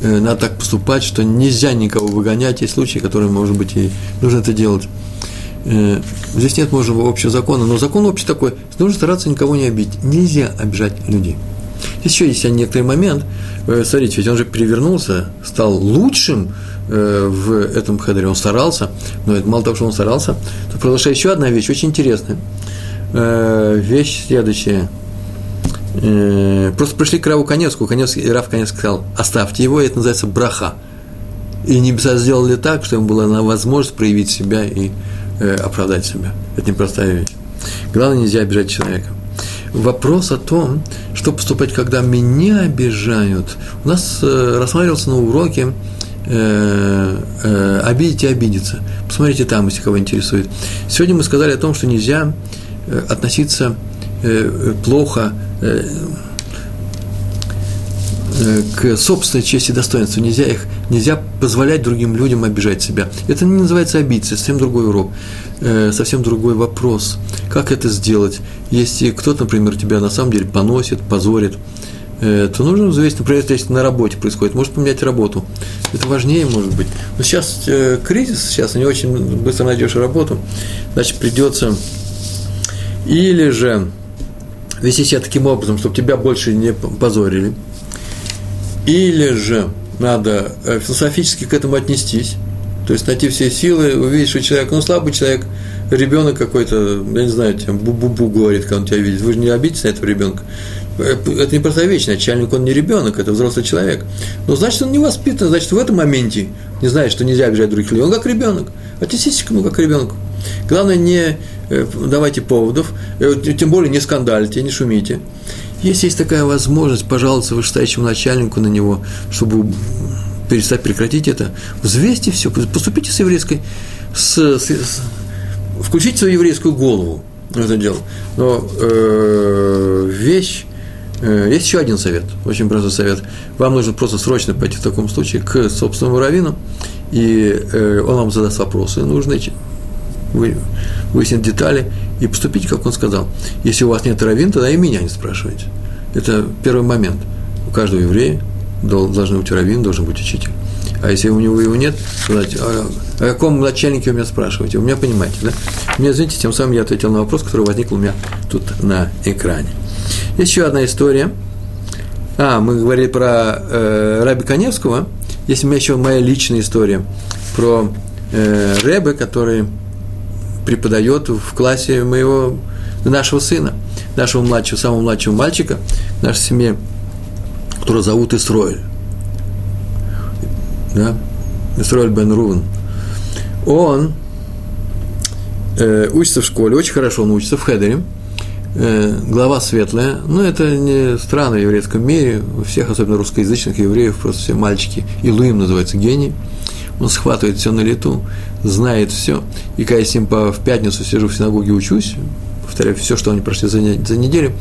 э, надо так поступать, что нельзя никого выгонять. Есть случаи, которые, может быть, и нужно это делать. Э, здесь нет, может быть, общего закона, но закон общий такой, нужно стараться никого не обидеть. Нельзя обижать людей. Еще есть некоторый момент. Э, смотрите, ведь он же перевернулся, стал лучшим в этом хедере. Он старался, но это мало того, что он старался, то произошла еще одна вещь, очень интересная – э, вещь следующая. Э, просто пришли к Раву Конецку, Конецкий, Рав Конецкий сказал, оставьте его, и это называется браха. И небеса сделали так, что ему была возможность проявить себя и э, оправдать себя. Это непростая вещь. Главное, нельзя обижать человека. Вопрос о том, что поступать, когда меня обижают, у нас э, рассматривался на уроке э, э, обидеть и обидеться. Посмотрите там, если кого интересует. Сегодня мы сказали о том, что нельзя Э, относиться э, плохо к собственной чести и достоинству. Нельзя их, нельзя позволять другим людям обижать себя. Это не называется обидеться, совсем другой урок, совсем другой вопрос. Как это сделать? Если кто-то, например, тебя на самом деле поносит, позорит, то нужно взвесить, например, если на работе происходит, может поменять работу. Это важнее, может быть. Но сейчас кризис, сейчас не очень быстро найдешь работу, значит, придется или же вести себя таким образом, чтобы тебя больше не позорили. Или же надо э, философически к этому отнестись, то есть найти все силы, увидеть, что человек, ну, слабый человек, ребенок какой-то, я не знаю, там, бу-бу-бу говорит, когда он тебя видит, вы же не обидитесь на этого ребенка. Э, это не просто вещь, начальник, он не ребенок, это взрослый человек. Но значит, он не воспитан, значит, в этом моменте не знает, что нельзя обижать других людей. Он как ребенок. Отнеситесь к нему как к ребенку. Главное, не э, давайте поводов, э, тем более не скандальте, не шумите. Если есть такая возможность, пожалуйста, вышестоящему начальнику на него, чтобы перестать прекратить это, взвесьте все, поступите с еврейской, с, с, с, включите свою еврейскую голову в это дело. Но э, вещь, есть еще один совет, очень простой совет. Вам нужно просто срочно пойти в таком случае к собственному раввину, и э, он вам задаст вопросы нужные, вы, выяснить детали и поступить, как он сказал. Если у вас нет раввин, тогда и меня не спрашивайте. Это первый момент. У каждого еврея должен быть раввин, должен быть учитель. А если у него его нет, сказать, о, о каком начальнике вы меня спрашиваете? У меня понимаете, да? У меня, извините, тем самым я ответил на вопрос, который возник у меня тут на экране. Есть еще одна история. А, мы говорили про э, Раби Коневского. Есть у меня еще моя личная история про э, Ребе, который преподает в классе моего, нашего сына, нашего младшего, самого младшего мальчика в нашей семье, которого зовут Исроэль. Да? Исроэль бен Рувен. Он э, учится в школе, очень хорошо он учится в Хедере, э, глава светлая, но это не странно в еврейском мире, у всех, особенно русскоязычных евреев, просто все мальчики, Илуим называется гений – он схватывает все на лету, знает все. И когда я с ним по, в пятницу сижу в синагоге, учусь, повторяю, все, что они прошли за, за неделю,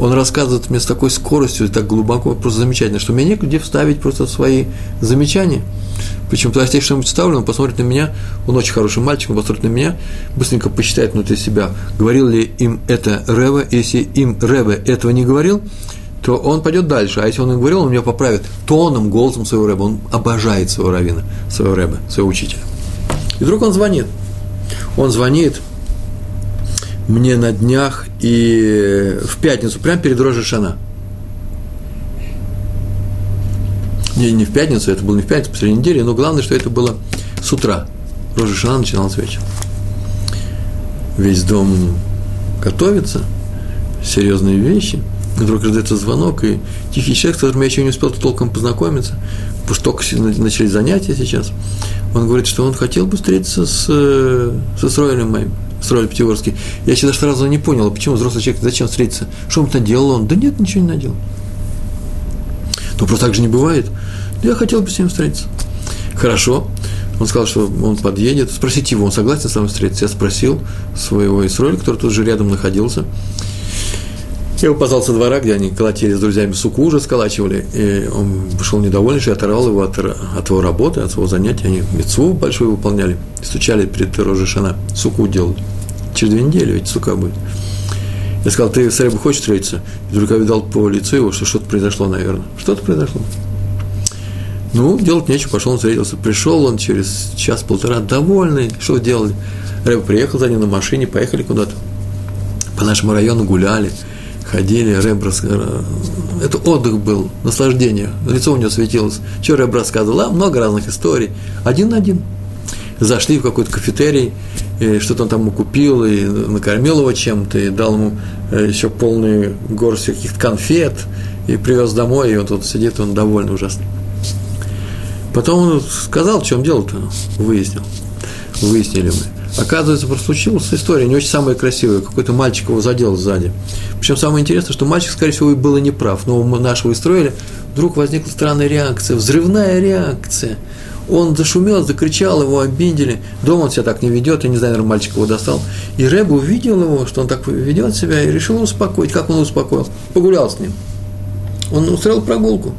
он рассказывает мне с такой скоростью, так глубоко, просто замечательно, что мне некуда вставить просто свои замечания. Причем, когда я что-нибудь ставлю, он посмотрит на меня, он очень хороший мальчик, он посмотрит на меня, быстренько посчитает внутри себя, говорил ли им это Рэбе, если им Рэбе этого не говорил, то он пойдет дальше. А если он им говорил, он меня поправит тоном, голосом своего рэба. Он обожает своего равина, своего рэба, своего учителя. И вдруг он звонит. Он звонит мне на днях и в пятницу, прямо перед Рожей Шана. Не, не в пятницу, это было не в пятницу, посреди недели, но главное, что это было с утра. Рожа Шана начиналась вечером. Весь дом готовится, серьезные вещи. Вдруг раздается звонок, и тихий человек, с которым я еще не успел толком познакомиться, потому что только начались занятия сейчас, он говорит, что он хотел бы встретиться с, э, с Исроилем моим, Исроиль Пятигорский. Я даже сразу не понял, почему взрослый человек, зачем встретиться? Что он наделал он? Да нет, ничего не наделал. Ну, просто так же не бывает. Я хотел бы с ним встретиться. Хорошо. Он сказал, что он подъедет. Спросите его, он согласен с вами встретиться? Я спросил своего Исроиля, который тут же рядом находился. Я позвал со двора, где они колотили с друзьями суку уже сколачивали, и он вышел недовольный, что я оторвал его от, от его работы, от своего занятия. Они мецву большую выполняли, стучали перед Рожи Шана, суку делали. Через две недели ведь сука будет. Я сказал, ты с Рэбом хочешь встретиться? И я видал по лицу его, что что-то произошло, наверное. Что-то произошло. Ну, делать нечего, пошел он встретился. Пришел он через час-полтора, довольный, что делали. Рэб приехал за ним на машине, поехали куда-то. По нашему району гуляли – ходили, Рэб рассказывал. Это отдых был, наслаждение. Лицо у него светилось. Что Рэб рассказывал? А, много разных историй. Один на один. Зашли в какой-то кафетерий, что-то он там купил, и накормил его чем-то, и дал ему э, еще полную горсть каких-то конфет, и привез домой, и он тут сидит, он довольный ужасно. Потом он сказал, в чем дело-то, выяснил. Выяснили мы. Оказывается, просто случилась история, не очень самая красивая. Какой-то мальчик его задел сзади. Причем самое интересное, что мальчик, скорее всего, и был и неправ. Но мы нашего строили, вдруг возникла странная реакция, взрывная реакция. Он зашумел, закричал, его обидели. Дома он себя так не ведет, я не знаю, наверное, мальчик его достал. И Рэб увидел его, что он так ведет себя, и решил успокоить. Как он успокоил? Погулял с ним. Он устроил прогулку.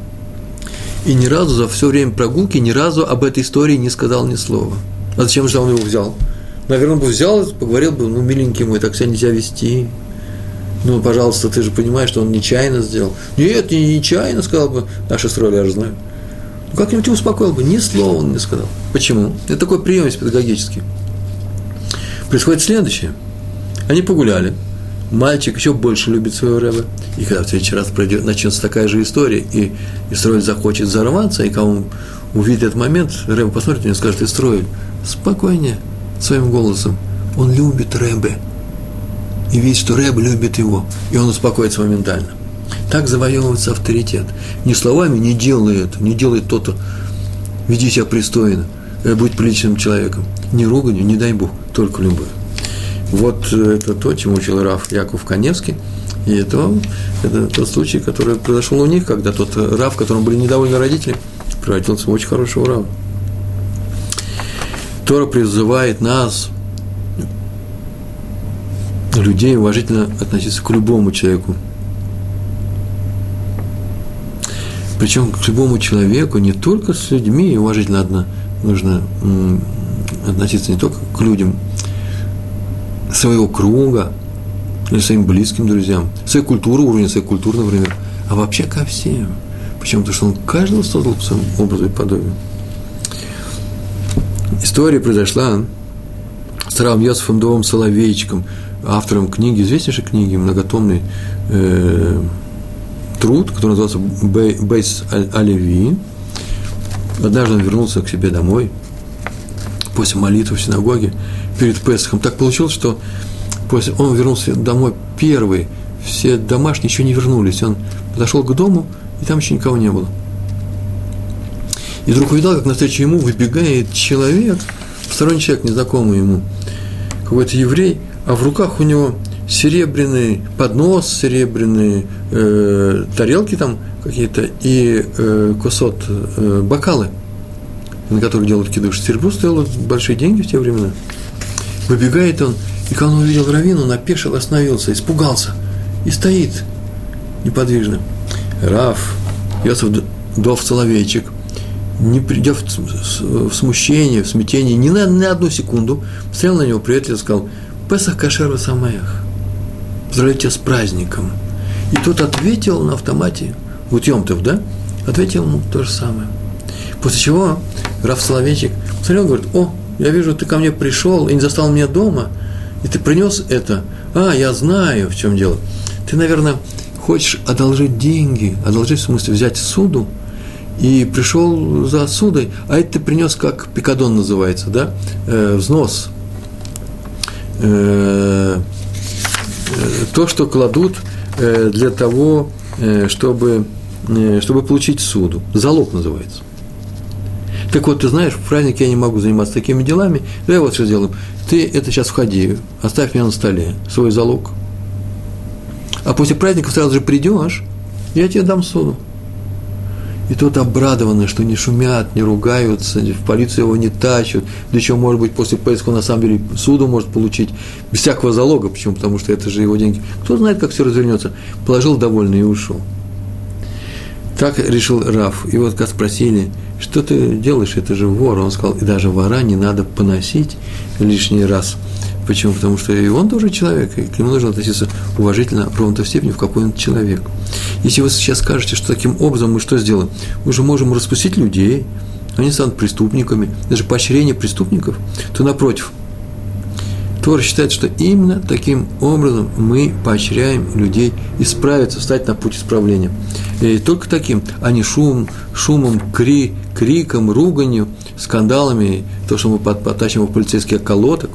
И ни разу за все время прогулки, ни разу об этой истории не сказал ни слова. А зачем же он его взял? Наверное, бы взял, поговорил бы, ну, миленький мой, так себя нельзя вести. Ну, пожалуйста, ты же понимаешь, что он нечаянно сделал. Нет, не нечаянно, сказал бы, наши строили, я же знаю. Ну, как-нибудь успокоил бы, ни слова он не сказал. Почему? Это такой прием есть педагогический. Происходит следующее. Они погуляли, мальчик еще больше любит своего рэба, и когда в следующий раз пройдет, начнется такая же история, и, и строить захочет взорваться, и кому увидит этот момент, рэба посмотрит и скажет, и строить, спокойнее, своим голосом. Он любит Рэбе. И видит, что Рэбе любит его. И он успокоится моментально. Так завоевывается авторитет. Не словами не делай это, не делай то-то. Веди себя пристойно. Э, будь приличным человеком. Не руганью, не дай Бог, только любовь. Вот э, это то, чему учил Раф Яков Коневский. И это, это тот случай, который произошел у них, когда тот Раф, которому были недовольны родители, превратился в очень хорошего Рава. Тора призывает нас, людей, уважительно относиться к любому человеку. Причем к любому человеку, не только с людьми, уважительно одно, нужно относиться не только к людям своего круга, или своим близким друзьям, своей культуры, уровня своей культуры, например, а вообще ко всем. Почему? Потому что он каждого создал по своему образу и подобию история произошла с Равом Йосифом Довым Соловейчиком, автором книги, известнейшей книги, многотомный э, труд, который назывался Бейс Алеви. Однажды он вернулся к себе домой после молитвы в синагоге перед Песохом. Так получилось, что после, он вернулся домой первый, все домашние еще не вернулись. Он подошел к дому, и там еще никого не было – и вдруг увидал, как навстречу ему выбегает человек, сторонний человек, незнакомый ему, какой-то еврей, а в руках у него серебряный поднос, серебряные э, тарелки там какие-то и э, кусот, э, бокалы, на которых делают кидуш. Серебро стоило большие деньги в те времена. Выбегает он, и когда он увидел Равину, он опешил, остановился, испугался и стоит неподвижно. Раф, Йосиф Дов Соловейчик – не придя в, смущение, в смятение, ни на, ни одну секунду, посмотрел на него приветливо и сказал, «Песах кашер самаях, поздравляю тебя с праздником». И тот ответил на автомате, вот Йомтов, да? Ответил ему то же самое. После чего Раф Соловейчик посмотрел, говорит, «О, я вижу, ты ко мне пришел и не застал меня дома, и ты принес это, а, я знаю, в чем дело. Ты, наверное, хочешь одолжить деньги, одолжить, в смысле, взять суду, и пришел за судой, а это ты принес, как пикадон называется, да, э, взнос. Э, э, то, что кладут э, для того, э, чтобы, чтобы получить суду. Залог называется. Так вот, ты знаешь, в праздник я не могу заниматься такими делами. Давай вот что сделаем. Ты это сейчас входи, оставь меня на столе, свой залог. А после праздника сразу же придешь, я тебе дам суду. И тот обрадованный, что не шумят, не ругаются, в полицию его не тащат, да еще, может быть, после поиска на самом деле суду может получить без всякого залога. Почему? Потому что это же его деньги. Кто знает, как все развернется. Положил довольный и ушел. Так решил Раф. И вот как спросили, что ты делаешь, это же вор. Он сказал, и даже вора не надо поносить лишний раз. Почему? Потому что и он тоже человек, и к нему нужно относиться уважительно, ровно той степени, в какой он человек. Если вы сейчас скажете, что таким образом мы что сделаем? Мы же можем распустить людей, они станут преступниками, даже поощрение преступников, то напротив, Тора считает, что именно таким образом мы поощряем людей исправиться, встать на путь исправления. И только таким, а не шум, шумом, кри, криком, руганью, скандалами, то, что мы потащим в полицейские колоток,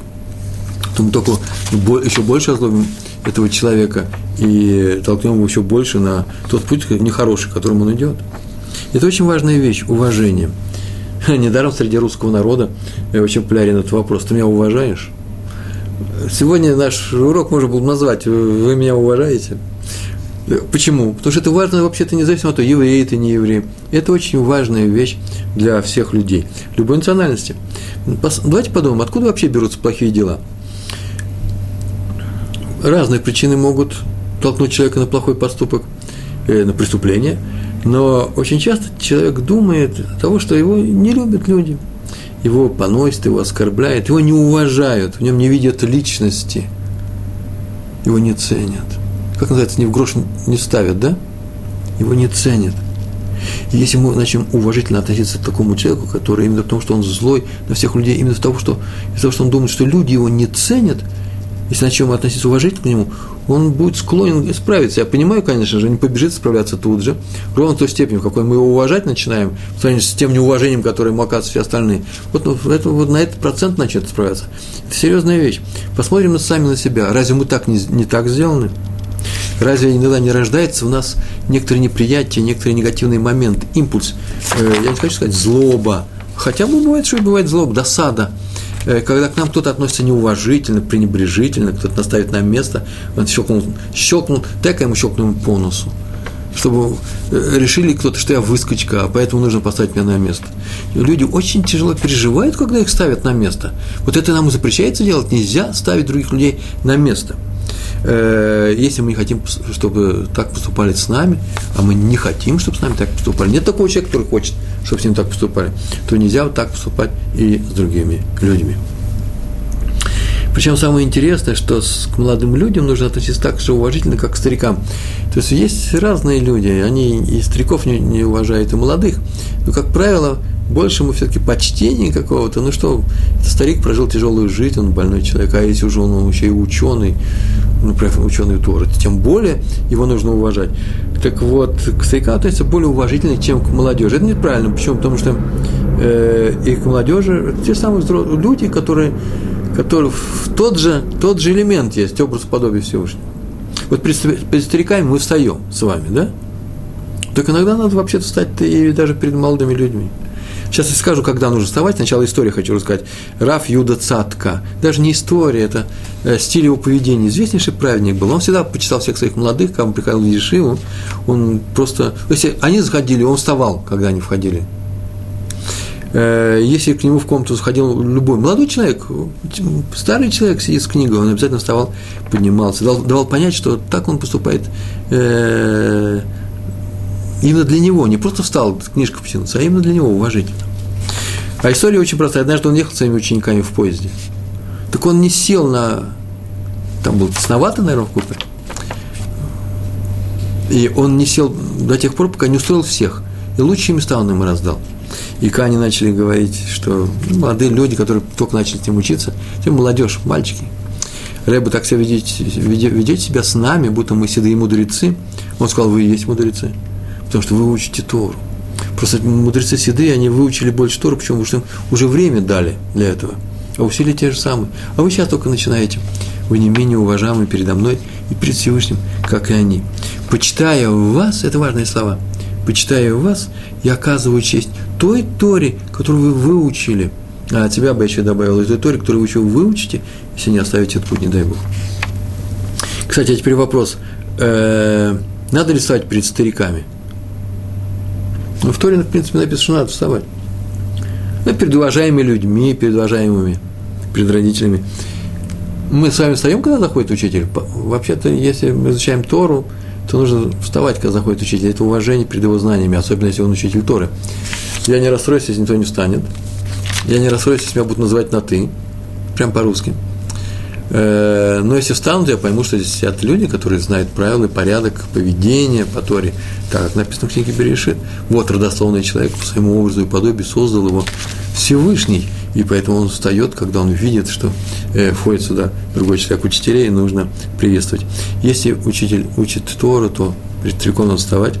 то мы только еще больше озлобим этого человека и толкнем его еще больше на тот путь нехороший, которым он идет. Это очень важная вещь – уважение. Недаром среди русского народа очень популярен этот вопрос. Ты меня уважаешь? Сегодня наш урок можно было назвать «Вы меня уважаете?» Почему? Потому что это важно вообще-то независимо от того, еврей ты, не еврей. Это очень важная вещь для всех людей, любой национальности. Давайте подумаем, откуда вообще берутся плохие дела – разные причины могут толкнуть человека на плохой поступок, э, на преступление, но очень часто человек думает того, что его не любят люди, его поносят, его оскорбляют, его не уважают, в нем не видят личности, его не ценят. Как называется, ни в грош не ставят, да? Его не ценят. И если мы начнем уважительно относиться к такому человеку, который именно потому, что он злой на всех людей, именно из-за того, что, из того, что он думает, что люди его не ценят – если начнем относиться уважительно к нему, он будет склонен исправиться. Я понимаю, конечно же, не побежит справляться тут же, ровно в той степени, в какой мы его уважать начинаем, в сравнении с тем неуважением, которое ему оказывают все остальные. Вот, ну, это, вот на этот процент начнет справляться. Это серьезная вещь. Посмотрим мы сами на себя. Разве мы так не, не так сделаны? Разве иногда не рождается у нас некоторые неприятия, некоторый негативный момент, импульс, э, я не хочу сказать злоба, хотя бы бывает, что и бывает злоба, досада – когда к нам кто-то относится неуважительно, пренебрежительно, кто-то наставит нам место, он щелкнул, щелкнул, дай-ка ему щелкнул по носу чтобы э, решили кто-то, что я выскочка, а поэтому нужно поставить меня на место. Люди очень тяжело переживают, когда их ставят на место. Вот это нам и запрещается делать, нельзя ставить других людей на место. Э, если мы не хотим, чтобы так поступали с нами, а мы не хотим, чтобы с нами так поступали, нет такого человека, который хочет, чтобы с ним так поступали, то нельзя вот так поступать и с другими людьми. Причем самое интересное, что к молодым людям нужно относиться так же уважительно, как к старикам. То есть есть разные люди, они и стариков не, не уважают, и молодых. Но, как правило, больше ему все-таки почтения какого-то. Ну что, старик прожил тяжелую жизнь, он больной человек, а если уже он еще и ученый, например, ученый Торы, тем более его нужно уважать. Так вот, к старикам относятся более уважительно, чем к молодежи. Это неправильно. Почему? Потому что э, и к молодежи те самые люди, которые, которые в тот же, тот же элемент есть, образ подобия Всевышнего. Вот перед, перед стариками мы встаем с вами, да? Так иногда надо вообще-то встать и даже перед молодыми людьми. Сейчас я скажу, когда нужно вставать. Сначала историю хочу рассказать. Раф Юда Цатка. Даже не история, это э, стиль его поведения. Известнейший праведник был. Он всегда почитал всех своих молодых, он приходил в Ешиву. Он просто... Если они заходили, он вставал, когда они входили. Э, если к нему в комнату заходил любой молодой человек, старый человек сидит с книгой, он обязательно вставал, поднимался, дал, давал понять, что так он поступает э, Именно для него, не просто встал, книжка потянулся, а именно для него уважительно. А история очень простая. Однажды он ехал с своими учениками в поезде. Так он не сел на... Там был тесновато, наверное, в купе. И он не сел до тех пор, пока не устроил всех. И лучшие места он им раздал. И они начали говорить, что молодые люди, которые только начали этим учиться, тем молодежь, мальчики, Рэба так себя ведете, ведете себя с нами, будто мы седые мудрецы. Он сказал, вы и есть мудрецы, потому что вы учите Тору. Просто мудрецы седые, они выучили больше Тору, почему? Потому что им уже время дали для этого. А усилия те же самые. А вы сейчас только начинаете. Вы не менее уважаемы передо мной и перед Всевышним, как и они. Почитая вас, это важные слова, почитая вас, я оказываю честь той Торе, которую вы выучили. А от тебя бы я еще добавил, и той Торе, которую вы еще выучите, если не оставите этот путь, не дай Бог. Кстати, а теперь вопрос. Э, надо ли вставать перед стариками? Ну, в Торе, в принципе, написано, что надо вставать. Ну, перед уважаемыми людьми, перед уважаемыми, перед родителями. Мы с вами встаем, когда заходит учитель? Вообще-то, если мы изучаем Тору, то нужно вставать, когда заходит учитель. Это уважение перед его знаниями, особенно если он учитель Торы. Я не расстроюсь, если никто не встанет. Я не расстроюсь, если меня будут называть на «ты», прям по-русски. Э, но если встанут, я пойму, что здесь сидят люди, которые знают правила порядок поведения по Торе, так как написано в книге Берешит. Вот родословный человек по своему образу и подобию создал его Всевышний, и поэтому он встает, когда он видит, что э, входит сюда другой человек учителей, нужно приветствовать. Если учитель учит Тору, то перед стариком надо вставать,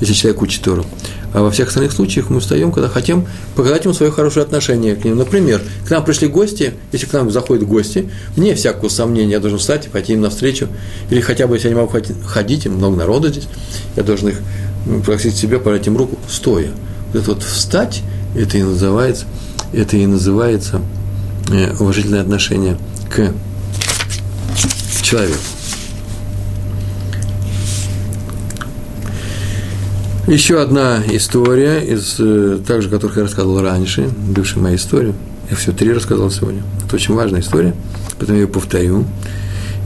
если человек учит Тору. А во всех остальных случаях мы встаем, когда хотим показать им свое хорошее отношение к ним. Например, к нам пришли гости, если к нам заходят гости, вне всякого сомнения, я должен встать и пойти им навстречу. Или хотя бы, если я не могу ходить, много народа здесь, я должен их просить себе, подать им руку, стоя. Вот это вот встать, это и называется, это и называется э, уважительное отношение к человеку. Еще одна история, из, э, также, которых я рассказывал раньше, бывшая моя история. Я все три рассказал сегодня. Это очень важная история, поэтому я ее повторю.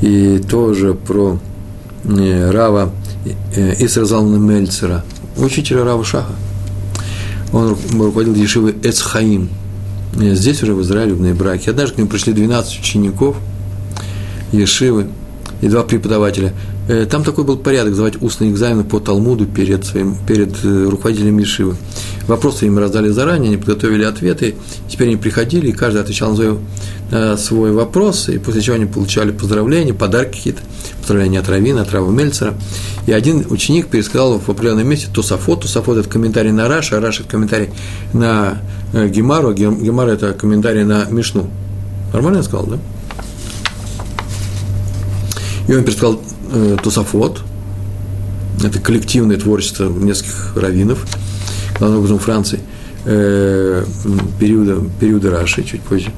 И тоже про э, Рава э, Исразална Мельцера, учителя Рава Шаха. Он руководил Ешивой Эцхаим. Здесь уже в Израиле, в Нейбраке. Однажды к нему пришли 12 учеников Ешивы и два преподавателя – там такой был порядок, сдавать устные экзамены по Талмуду перед, своим, перед э, руководителем Ешивы. Вопросы им раздали заранее, они подготовили ответы, теперь они приходили, и каждый отвечал на свой, на свой вопрос, и после чего они получали поздравления, подарки какие-то, поздравления от Равина, от Рава Мельцера. И один ученик пересказал в определенном месте Тософот, Тософот – это комментарий на Раши, а Раши – это комментарий на э, Гемару, Гемара – это комментарий на Мишну. Нормально я сказал, да? И он пересказал э, Тософот, это коллективное творчество нескольких раввинов, главным образом Франции, э, периода, периода Раши, чуть позже.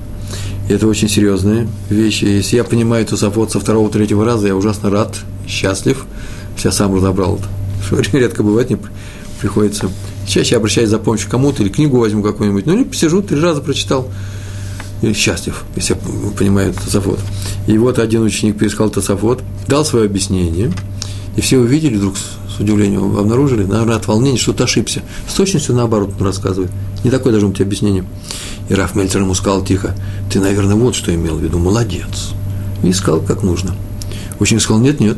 И это очень серьезная вещь. Если я понимаю Тософот со второго-третьего раза, я ужасно рад, счастлив, я сам разобрал это. Что редко бывает, не приходится. Чаще обращаюсь за помощью кому-то, или книгу возьму какую-нибудь, ну, или посижу, три раза прочитал, счастлив, если я понимаю Тософот. И вот один ученик перескал Тософот, дал свое объяснение, и все увидели, вдруг с удивлением обнаружили, наверное, от волнения, что-то ошибся. С точностью наоборот он рассказывает. Не такое должно быть объяснение. И Раф Мельцер ему сказал тихо, ты, наверное, вот что имел в виду, молодец. И сказал, как нужно. Ученик сказал, нет, нет,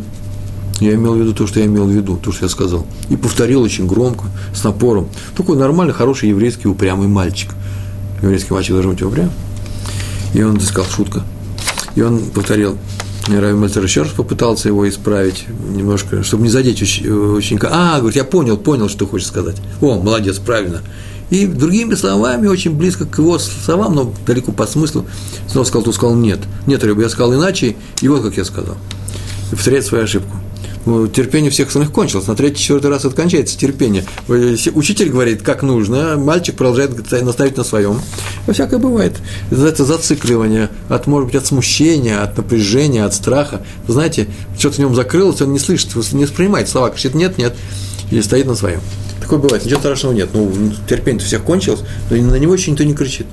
я имел в виду то, что я имел в виду, то, что я сказал. И повторил очень громко, с напором. Такой нормальный, хороший еврейский упрямый мальчик. Еврейский мальчик должен быть упрям. И он сказал, шутка. И он повторил, Рави Мальцер еще раз попытался его исправить немножко, чтобы не задеть ученика. А, говорит, я понял, понял, что хочешь сказать. О, молодец, правильно. И другими словами, очень близко к его словам, но далеко по смыслу, снова сказал, тут сказал нет. Нет, Рыба, я сказал иначе, и вот как я сказал. И повторяет свою ошибку. Ну, терпение всех остальных кончилось. На третий, четвертый раз это кончается терпение. Учитель говорит, как нужно, а мальчик продолжает наставить на своем. И всякое бывает. Это зацикливание, от, может быть, от смущения, от напряжения, от страха. Вы знаете, что-то в нем закрылось, он не слышит, не воспринимает слова, кричит «нет, нет», или стоит на своем. Такое бывает, ничего страшного нет. Ну, терпение у всех кончилось, но на него еще никто не кричит.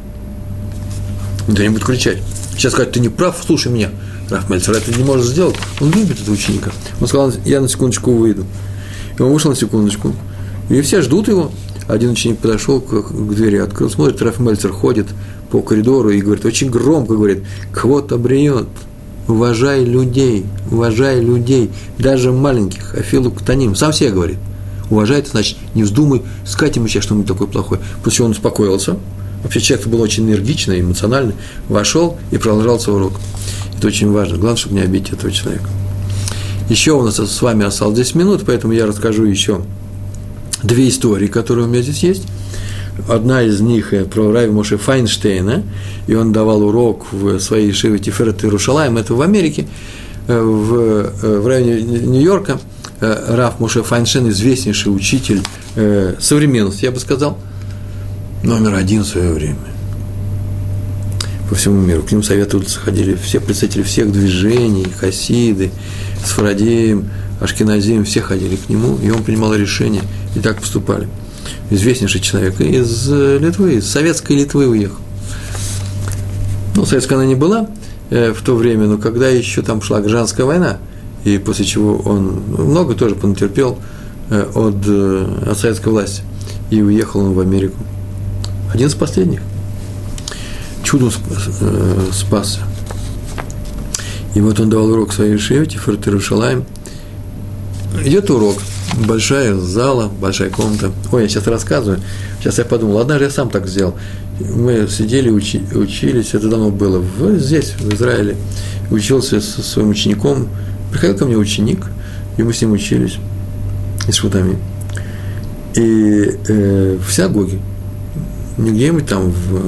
Никто не будет кричать. Сейчас сказать, ты не прав, слушай меня. Раф Мельцер это не может сделать. Он любит этого ученика. Он сказал, я на секундочку выйду. И он вышел на секундочку. И все ждут его. Один ученик подошел к, к двери, открыл, смотрит, Раф Мельцер ходит по коридору и говорит, очень громко говорит, квот обреет, уважай людей, уважай людей, даже маленьких, афилу ктаним, сам себе говорит. Уважай, это значит, не вздумай сказать ему сейчас что-нибудь такое плохое. После чего он успокоился, вообще человек был очень энергичный, эмоциональный, вошел и продолжал свой урок Это очень важно. Главное, чтобы не обидеть этого человека. Еще у нас с вами осталось 10 минут, поэтому я расскажу еще две истории, которые у меня здесь есть. Одна из них про Рави Моше Файнштейна, и он давал урок в своей Шиве Тиферет Иерушалаем, это в Америке, э, в, э, в районе Нью-Йорка. Э, Раф Моше Файнштейн, известнейший учитель современности, я бы сказал, номер один в свое время по всему миру. К нему советоваться ходили все представители всех движений, хасиды, сфарадеем, ашкеназим, все ходили к нему, и он принимал решения, и так поступали известнейший человек, из Литвы, из советской Литвы уехал. Ну, советская она не была э, в то время, но когда еще там шла гражданская война, и после чего он много тоже понатерпел э, от, э, от советской власти, и уехал он в Америку. Один из последних. Чудом э, спасся. И вот он давал урок своей шеве, Тиферт Иерушалаем. Идет урок – большая зала, большая комната. Ой, я сейчас рассказываю. Сейчас я подумал, однажды я сам так сделал. Мы сидели, учи, учились, это давно было, в, здесь, в Израиле. Учился со своим учеником. Приходил ко мне ученик, и мы с ним учились из Шутами. И э, в синагоге, не где-нибудь там в,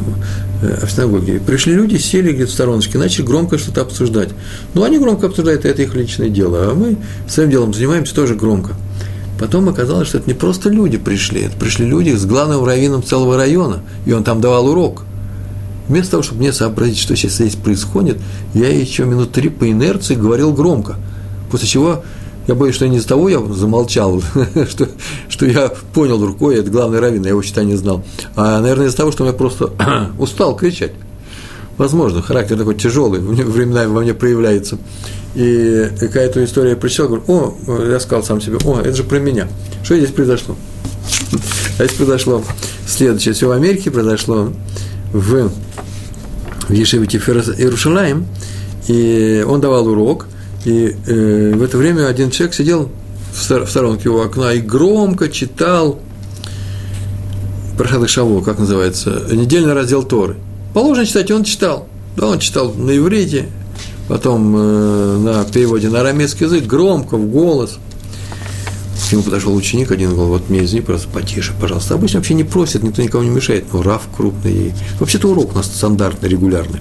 в синагоге. Пришли люди, сели где-то в стороночке, начали громко что-то обсуждать. Ну, они громко обсуждают, это их личное дело, а мы своим делом занимаемся тоже громко. Потом оказалось, что это не просто люди пришли, это пришли люди с главным раввином целого района, и он там давал урок. Вместо того, чтобы мне сообразить, что сейчас здесь происходит, я еще минут три по инерции говорил громко. После чего я боюсь, что не из-за того я замолчал, что, что я понял рукой, это главный раввин, я его считай не знал. А, наверное, из-за того, что я просто устал кричать. Возможно, характер такой тяжелый, временами во мне проявляется. И какая-то история прочитал, говорю, о, я сказал сам себе, о, это же про меня. Что здесь произошло? А здесь произошло следующее. Все в Америке произошло в, в Ешеве Тиферес Иерушалаем, и он давал урок, и э, в это время один человек сидел в сторонке у окна и громко читал Прохады Шаву, как называется, недельный раздел Торы. Положено читать, он читал. Да, он читал на иврите, потом э, на переводе на арамейский язык, громко, в голос. К нему подошел ученик один, говорил, вот мне извини, просто потише, пожалуйста. Обычно вообще не просят, никто никого не мешает, но Раф крупный. Вообще-то урок у нас стандартный, регулярный.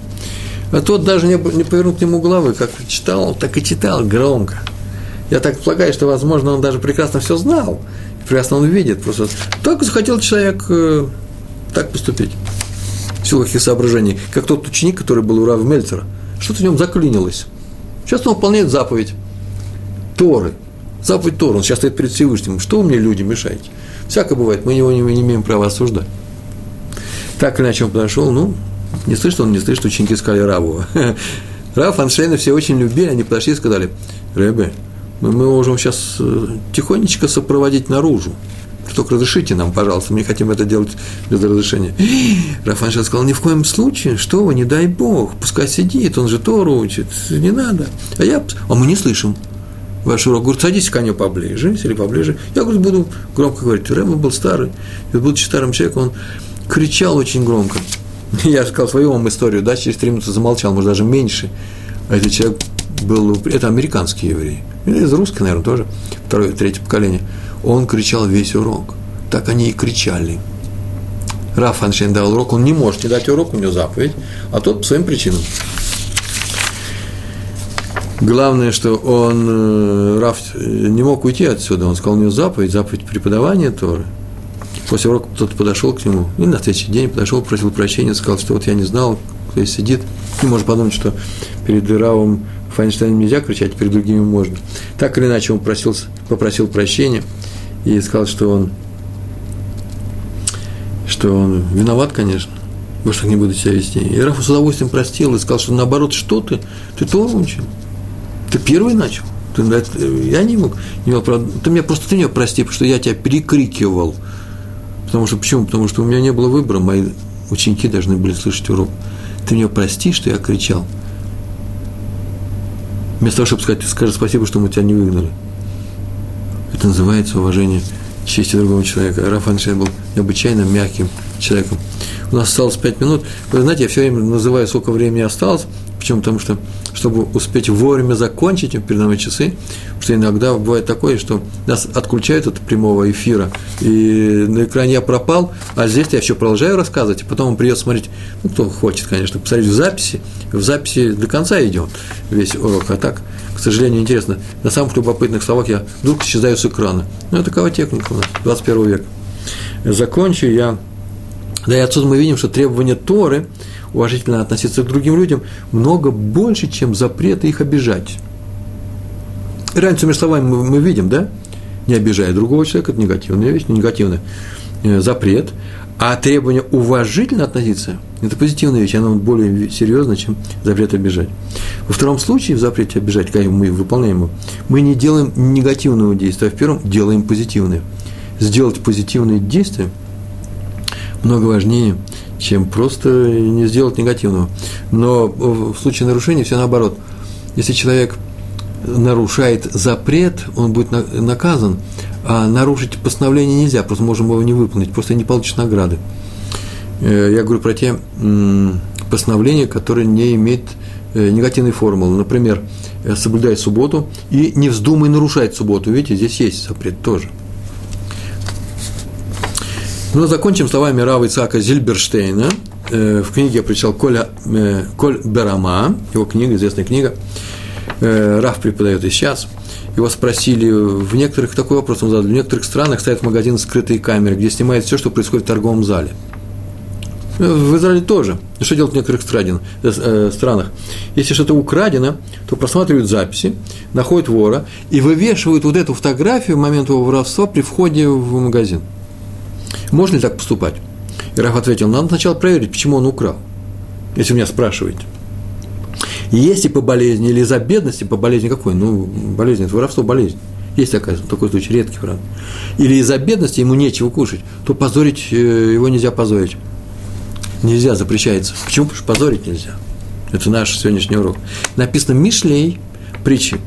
А тот даже не, не повернул к нему головы, как читал, так и читал громко. Я так полагаю, что, возможно, он даже прекрасно все знал, прекрасно он видит, просто только захотел человек э, так поступить. В силу каких соображений, как тот ученик, который был у Рава Мельцера – что-то в нем заклинилось. Сейчас он выполняет заповедь Торы. Заповедь Торы. Он сейчас стоит перед Всевышним. Что вы мне, люди, мешаете? Всякое бывает. Мы его не, не имеем права осуждать. Так иначе он подошел, ну, не слышит он, не слышит, ученики сказали Раву. Рав Аншейна все очень любили, они подошли и сказали, Рэбе, мы, мы можем сейчас э, тихонечко сопроводить наружу. Только разрешите нам, пожалуйста, мы не хотим это делать без разрешения. Рафаншин сказал, ни в коем случае, что вы, не дай Бог, пускай сидит, он же Тору учит, не надо. А я, а мы не слышим ваш урок. Говорит, садись к коню поближе, сели поближе. Я, говорит, буду громко говорить. Рэба был старый, и будучи старым человеком, он кричал очень громко. Я сказал свою вам историю, да, через три минуты замолчал, может, даже меньше. А этот человек был, это американский еврей, из русской, наверное, тоже, второе, третье поколение. Он кричал весь урок. Так они и кричали. Раф Аншейн дал урок, он не может не дать урок, у него заповедь, а тот по своим причинам. Главное, что он, э, Раф, не мог уйти отсюда, он сказал, у него заповедь, заповедь преподавания Торы. После урока кто-то подошел к нему, и на следующий день подошел, просил прощения, сказал, что вот я не знал, кто здесь сидит. И может подумать, что перед Равом Файнштейном нельзя кричать, перед другими можно. Так или иначе, он просил, попросил прощения – и сказал, что он, что он виноват, конечно, больше так не буду себя вести. И Рафа с удовольствием простил и сказал, что наоборот, что ты, ты тоже учил, ты первый начал. Ты, я не мог, не мог ты меня просто ты меня прости, потому что я тебя перекрикивал. Потому что почему? Потому что у меня не было выбора, мои ученики должны были слышать урок. Ты меня прости, что я кричал. Вместо того, чтобы сказать, скажи спасибо, что мы тебя не выгнали. Это называется уважение чести другого человека. Раф Аншейн был необычайно мягким человеком. У нас осталось пять минут. Вы знаете, я все время называю, сколько времени осталось, Почему? Потому что, чтобы успеть вовремя закончить передо часы, что иногда бывает такое, что нас отключают от прямого эфира, и на экране я пропал, а здесь я еще продолжаю рассказывать, и потом он придет смотреть, ну, кто хочет, конечно, посмотреть в записи, в записи до конца идет весь урок, а так, к сожалению, интересно, на самых любопытных словах я вдруг исчезаю с экрана. Ну, это такова техника у нас, 21 век. Закончу я, да и отсюда мы видим, что требования Торы – уважительно относиться к другим людям много больше, чем запреты их обижать. разницу между словами мы, мы видим, да? Не обижая другого человека, это негативная вещь, негативный э, запрет. А требование уважительно относиться – это позитивная вещь, она более серьезная, чем запрет обижать. Во втором случае, в запрете обижать, когда мы выполняем его, мы не делаем негативного действия, а в первом делаем позитивное. Сделать позитивные действия много важнее, чем просто не сделать негативного. Но в случае нарушения все наоборот. Если человек нарушает запрет, он будет наказан, а нарушить постановление нельзя, просто можем его не выполнить, просто не получишь награды. Э, я говорю про те постановления, которые не имеют э, негативной формулы. Например, соблюдай субботу и не вздумай нарушать субботу. Видите, здесь есть запрет тоже – ну, закончим словами Рава Ицака Зильберштейна. Э, в книге я прочитал Коля, э, Коль Берама, его книга, известная книга. Э, Рав преподает и сейчас. Его спросили, в некоторых, такой вопрос он задал, в некоторых странах стоят магазины скрытые камеры, где снимают все, что происходит в торговом зале. В Израиле тоже. Что делать в некоторых странах? Если что-то украдено, то просматривают записи, находят вора и вывешивают вот эту фотографию в момент его воровства при входе в магазин. Можно ли так поступать? И Раф ответил, надо сначала проверить, почему он украл, если меня спрашиваете. Если по болезни или из-за бедности, по болезни какой? Ну, болезнь – это воровство, болезнь. Есть такая, такой случай, редкий, правда. Или из-за бедности ему нечего кушать, то позорить э, его нельзя позорить. Нельзя, запрещается. Почему? Потому что позорить нельзя. Это наш сегодняшний урок. Написано «Мишлей», притчи.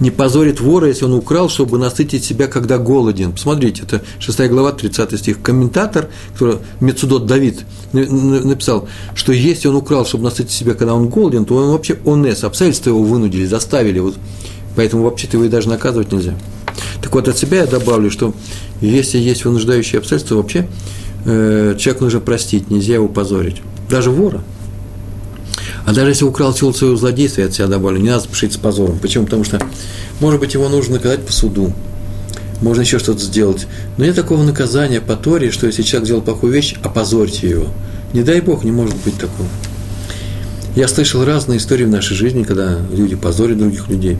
Не позорит вора, если он украл, чтобы насытить себя, когда голоден. Посмотрите, это 6 глава, 30 стих. Комментатор, который Мецудот Давид написал, что если он украл, чтобы насытить себя, когда он голоден, то он вообще онес, обстоятельства его вынудили, заставили. Вот. Поэтому вообще-то его и даже наказывать нельзя. Так вот, от себя я добавлю, что если есть вынуждающие обстоятельства, вообще э, человеку нужно простить, нельзя его позорить. Даже вора – а даже если украл силу своего злодейства, я от себя добавлю, не надо спешить с позором. Почему? Потому что, может быть, его нужно наказать по суду, можно еще что-то сделать. Но нет такого наказания по Торе, что если человек сделал плохую вещь, опозорьте его. Не дай Бог, не может быть такого. Я слышал разные истории в нашей жизни, когда люди позорят других людей.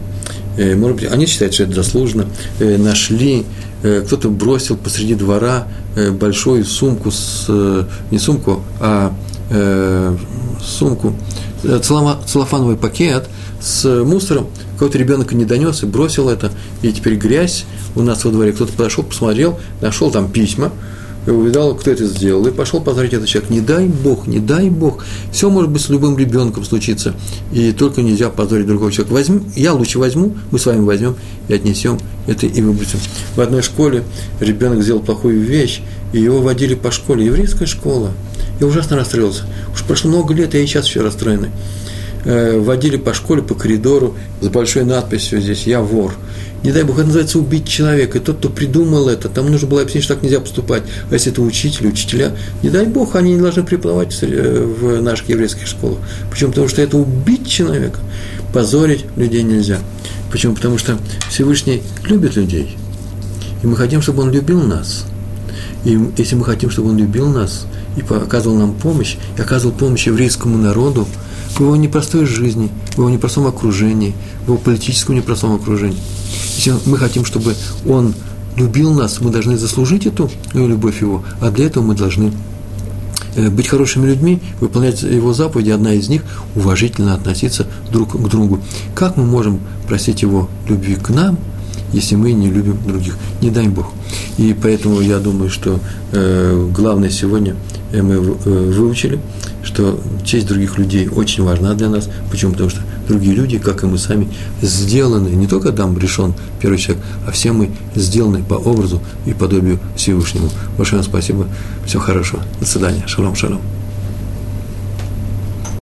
Э, может быть, они считают, что это заслуженно. Э, нашли, э, кто-то бросил посреди двора большую сумку с, не сумку, а сумку целлофановый пакет с мусором, какой-то ребенок не донес и бросил это, и теперь грязь у нас во дворе. Кто-то подошел, посмотрел, нашел там письма, и увидал, кто это сделал, и пошел позорить этот человек. Не дай Бог, не дай Бог. Все может быть с любым ребенком случиться, и только нельзя позорить другого человека. Возьми, я лучше возьму, мы с вами возьмем и отнесем это и выбросим. В одной школе ребенок сделал плохую вещь, и его водили по школе, еврейская школа – я ужасно расстроился. Уж прошло много лет, я и сейчас еще расстроенный. Э, водили по школе, по коридору с большой надписью здесь «Я вор». Не дай Бог, это называется убить человека. И тот, кто придумал это, там нужно было объяснить, что так нельзя поступать. А если это учитель, учителя, не дай Бог, они не должны преподавать в наших еврейских школах. Почему? Потому что это убить человека. Позорить людей нельзя. Почему? Потому что Всевышний любит людей. И мы хотим, чтобы он любил нас. И если мы хотим, чтобы он любил нас, и оказывал нам помощь, и оказывал помощь еврейскому народу в его непростой жизни, в его непростом окружении, в его политическом непростом окружении. Если мы хотим, чтобы он любил нас, мы должны заслужить эту любовь его, а для этого мы должны э, быть хорошими людьми, выполнять его заповеди, одна из них – уважительно относиться друг к другу. Как мы можем просить его любви к нам, если мы не любим других? Не дай Бог. И поэтому я думаю, что э, главное сегодня – Э, мы э, выучили, что честь других людей очень важна для нас. Почему? Потому что другие люди, как и мы сами, сделаны, не только Адам решен, первый человек, а все мы сделаны по образу и подобию Всевышнему. Большое вам спасибо, всего хорошего, до свидания, шалом, шалом.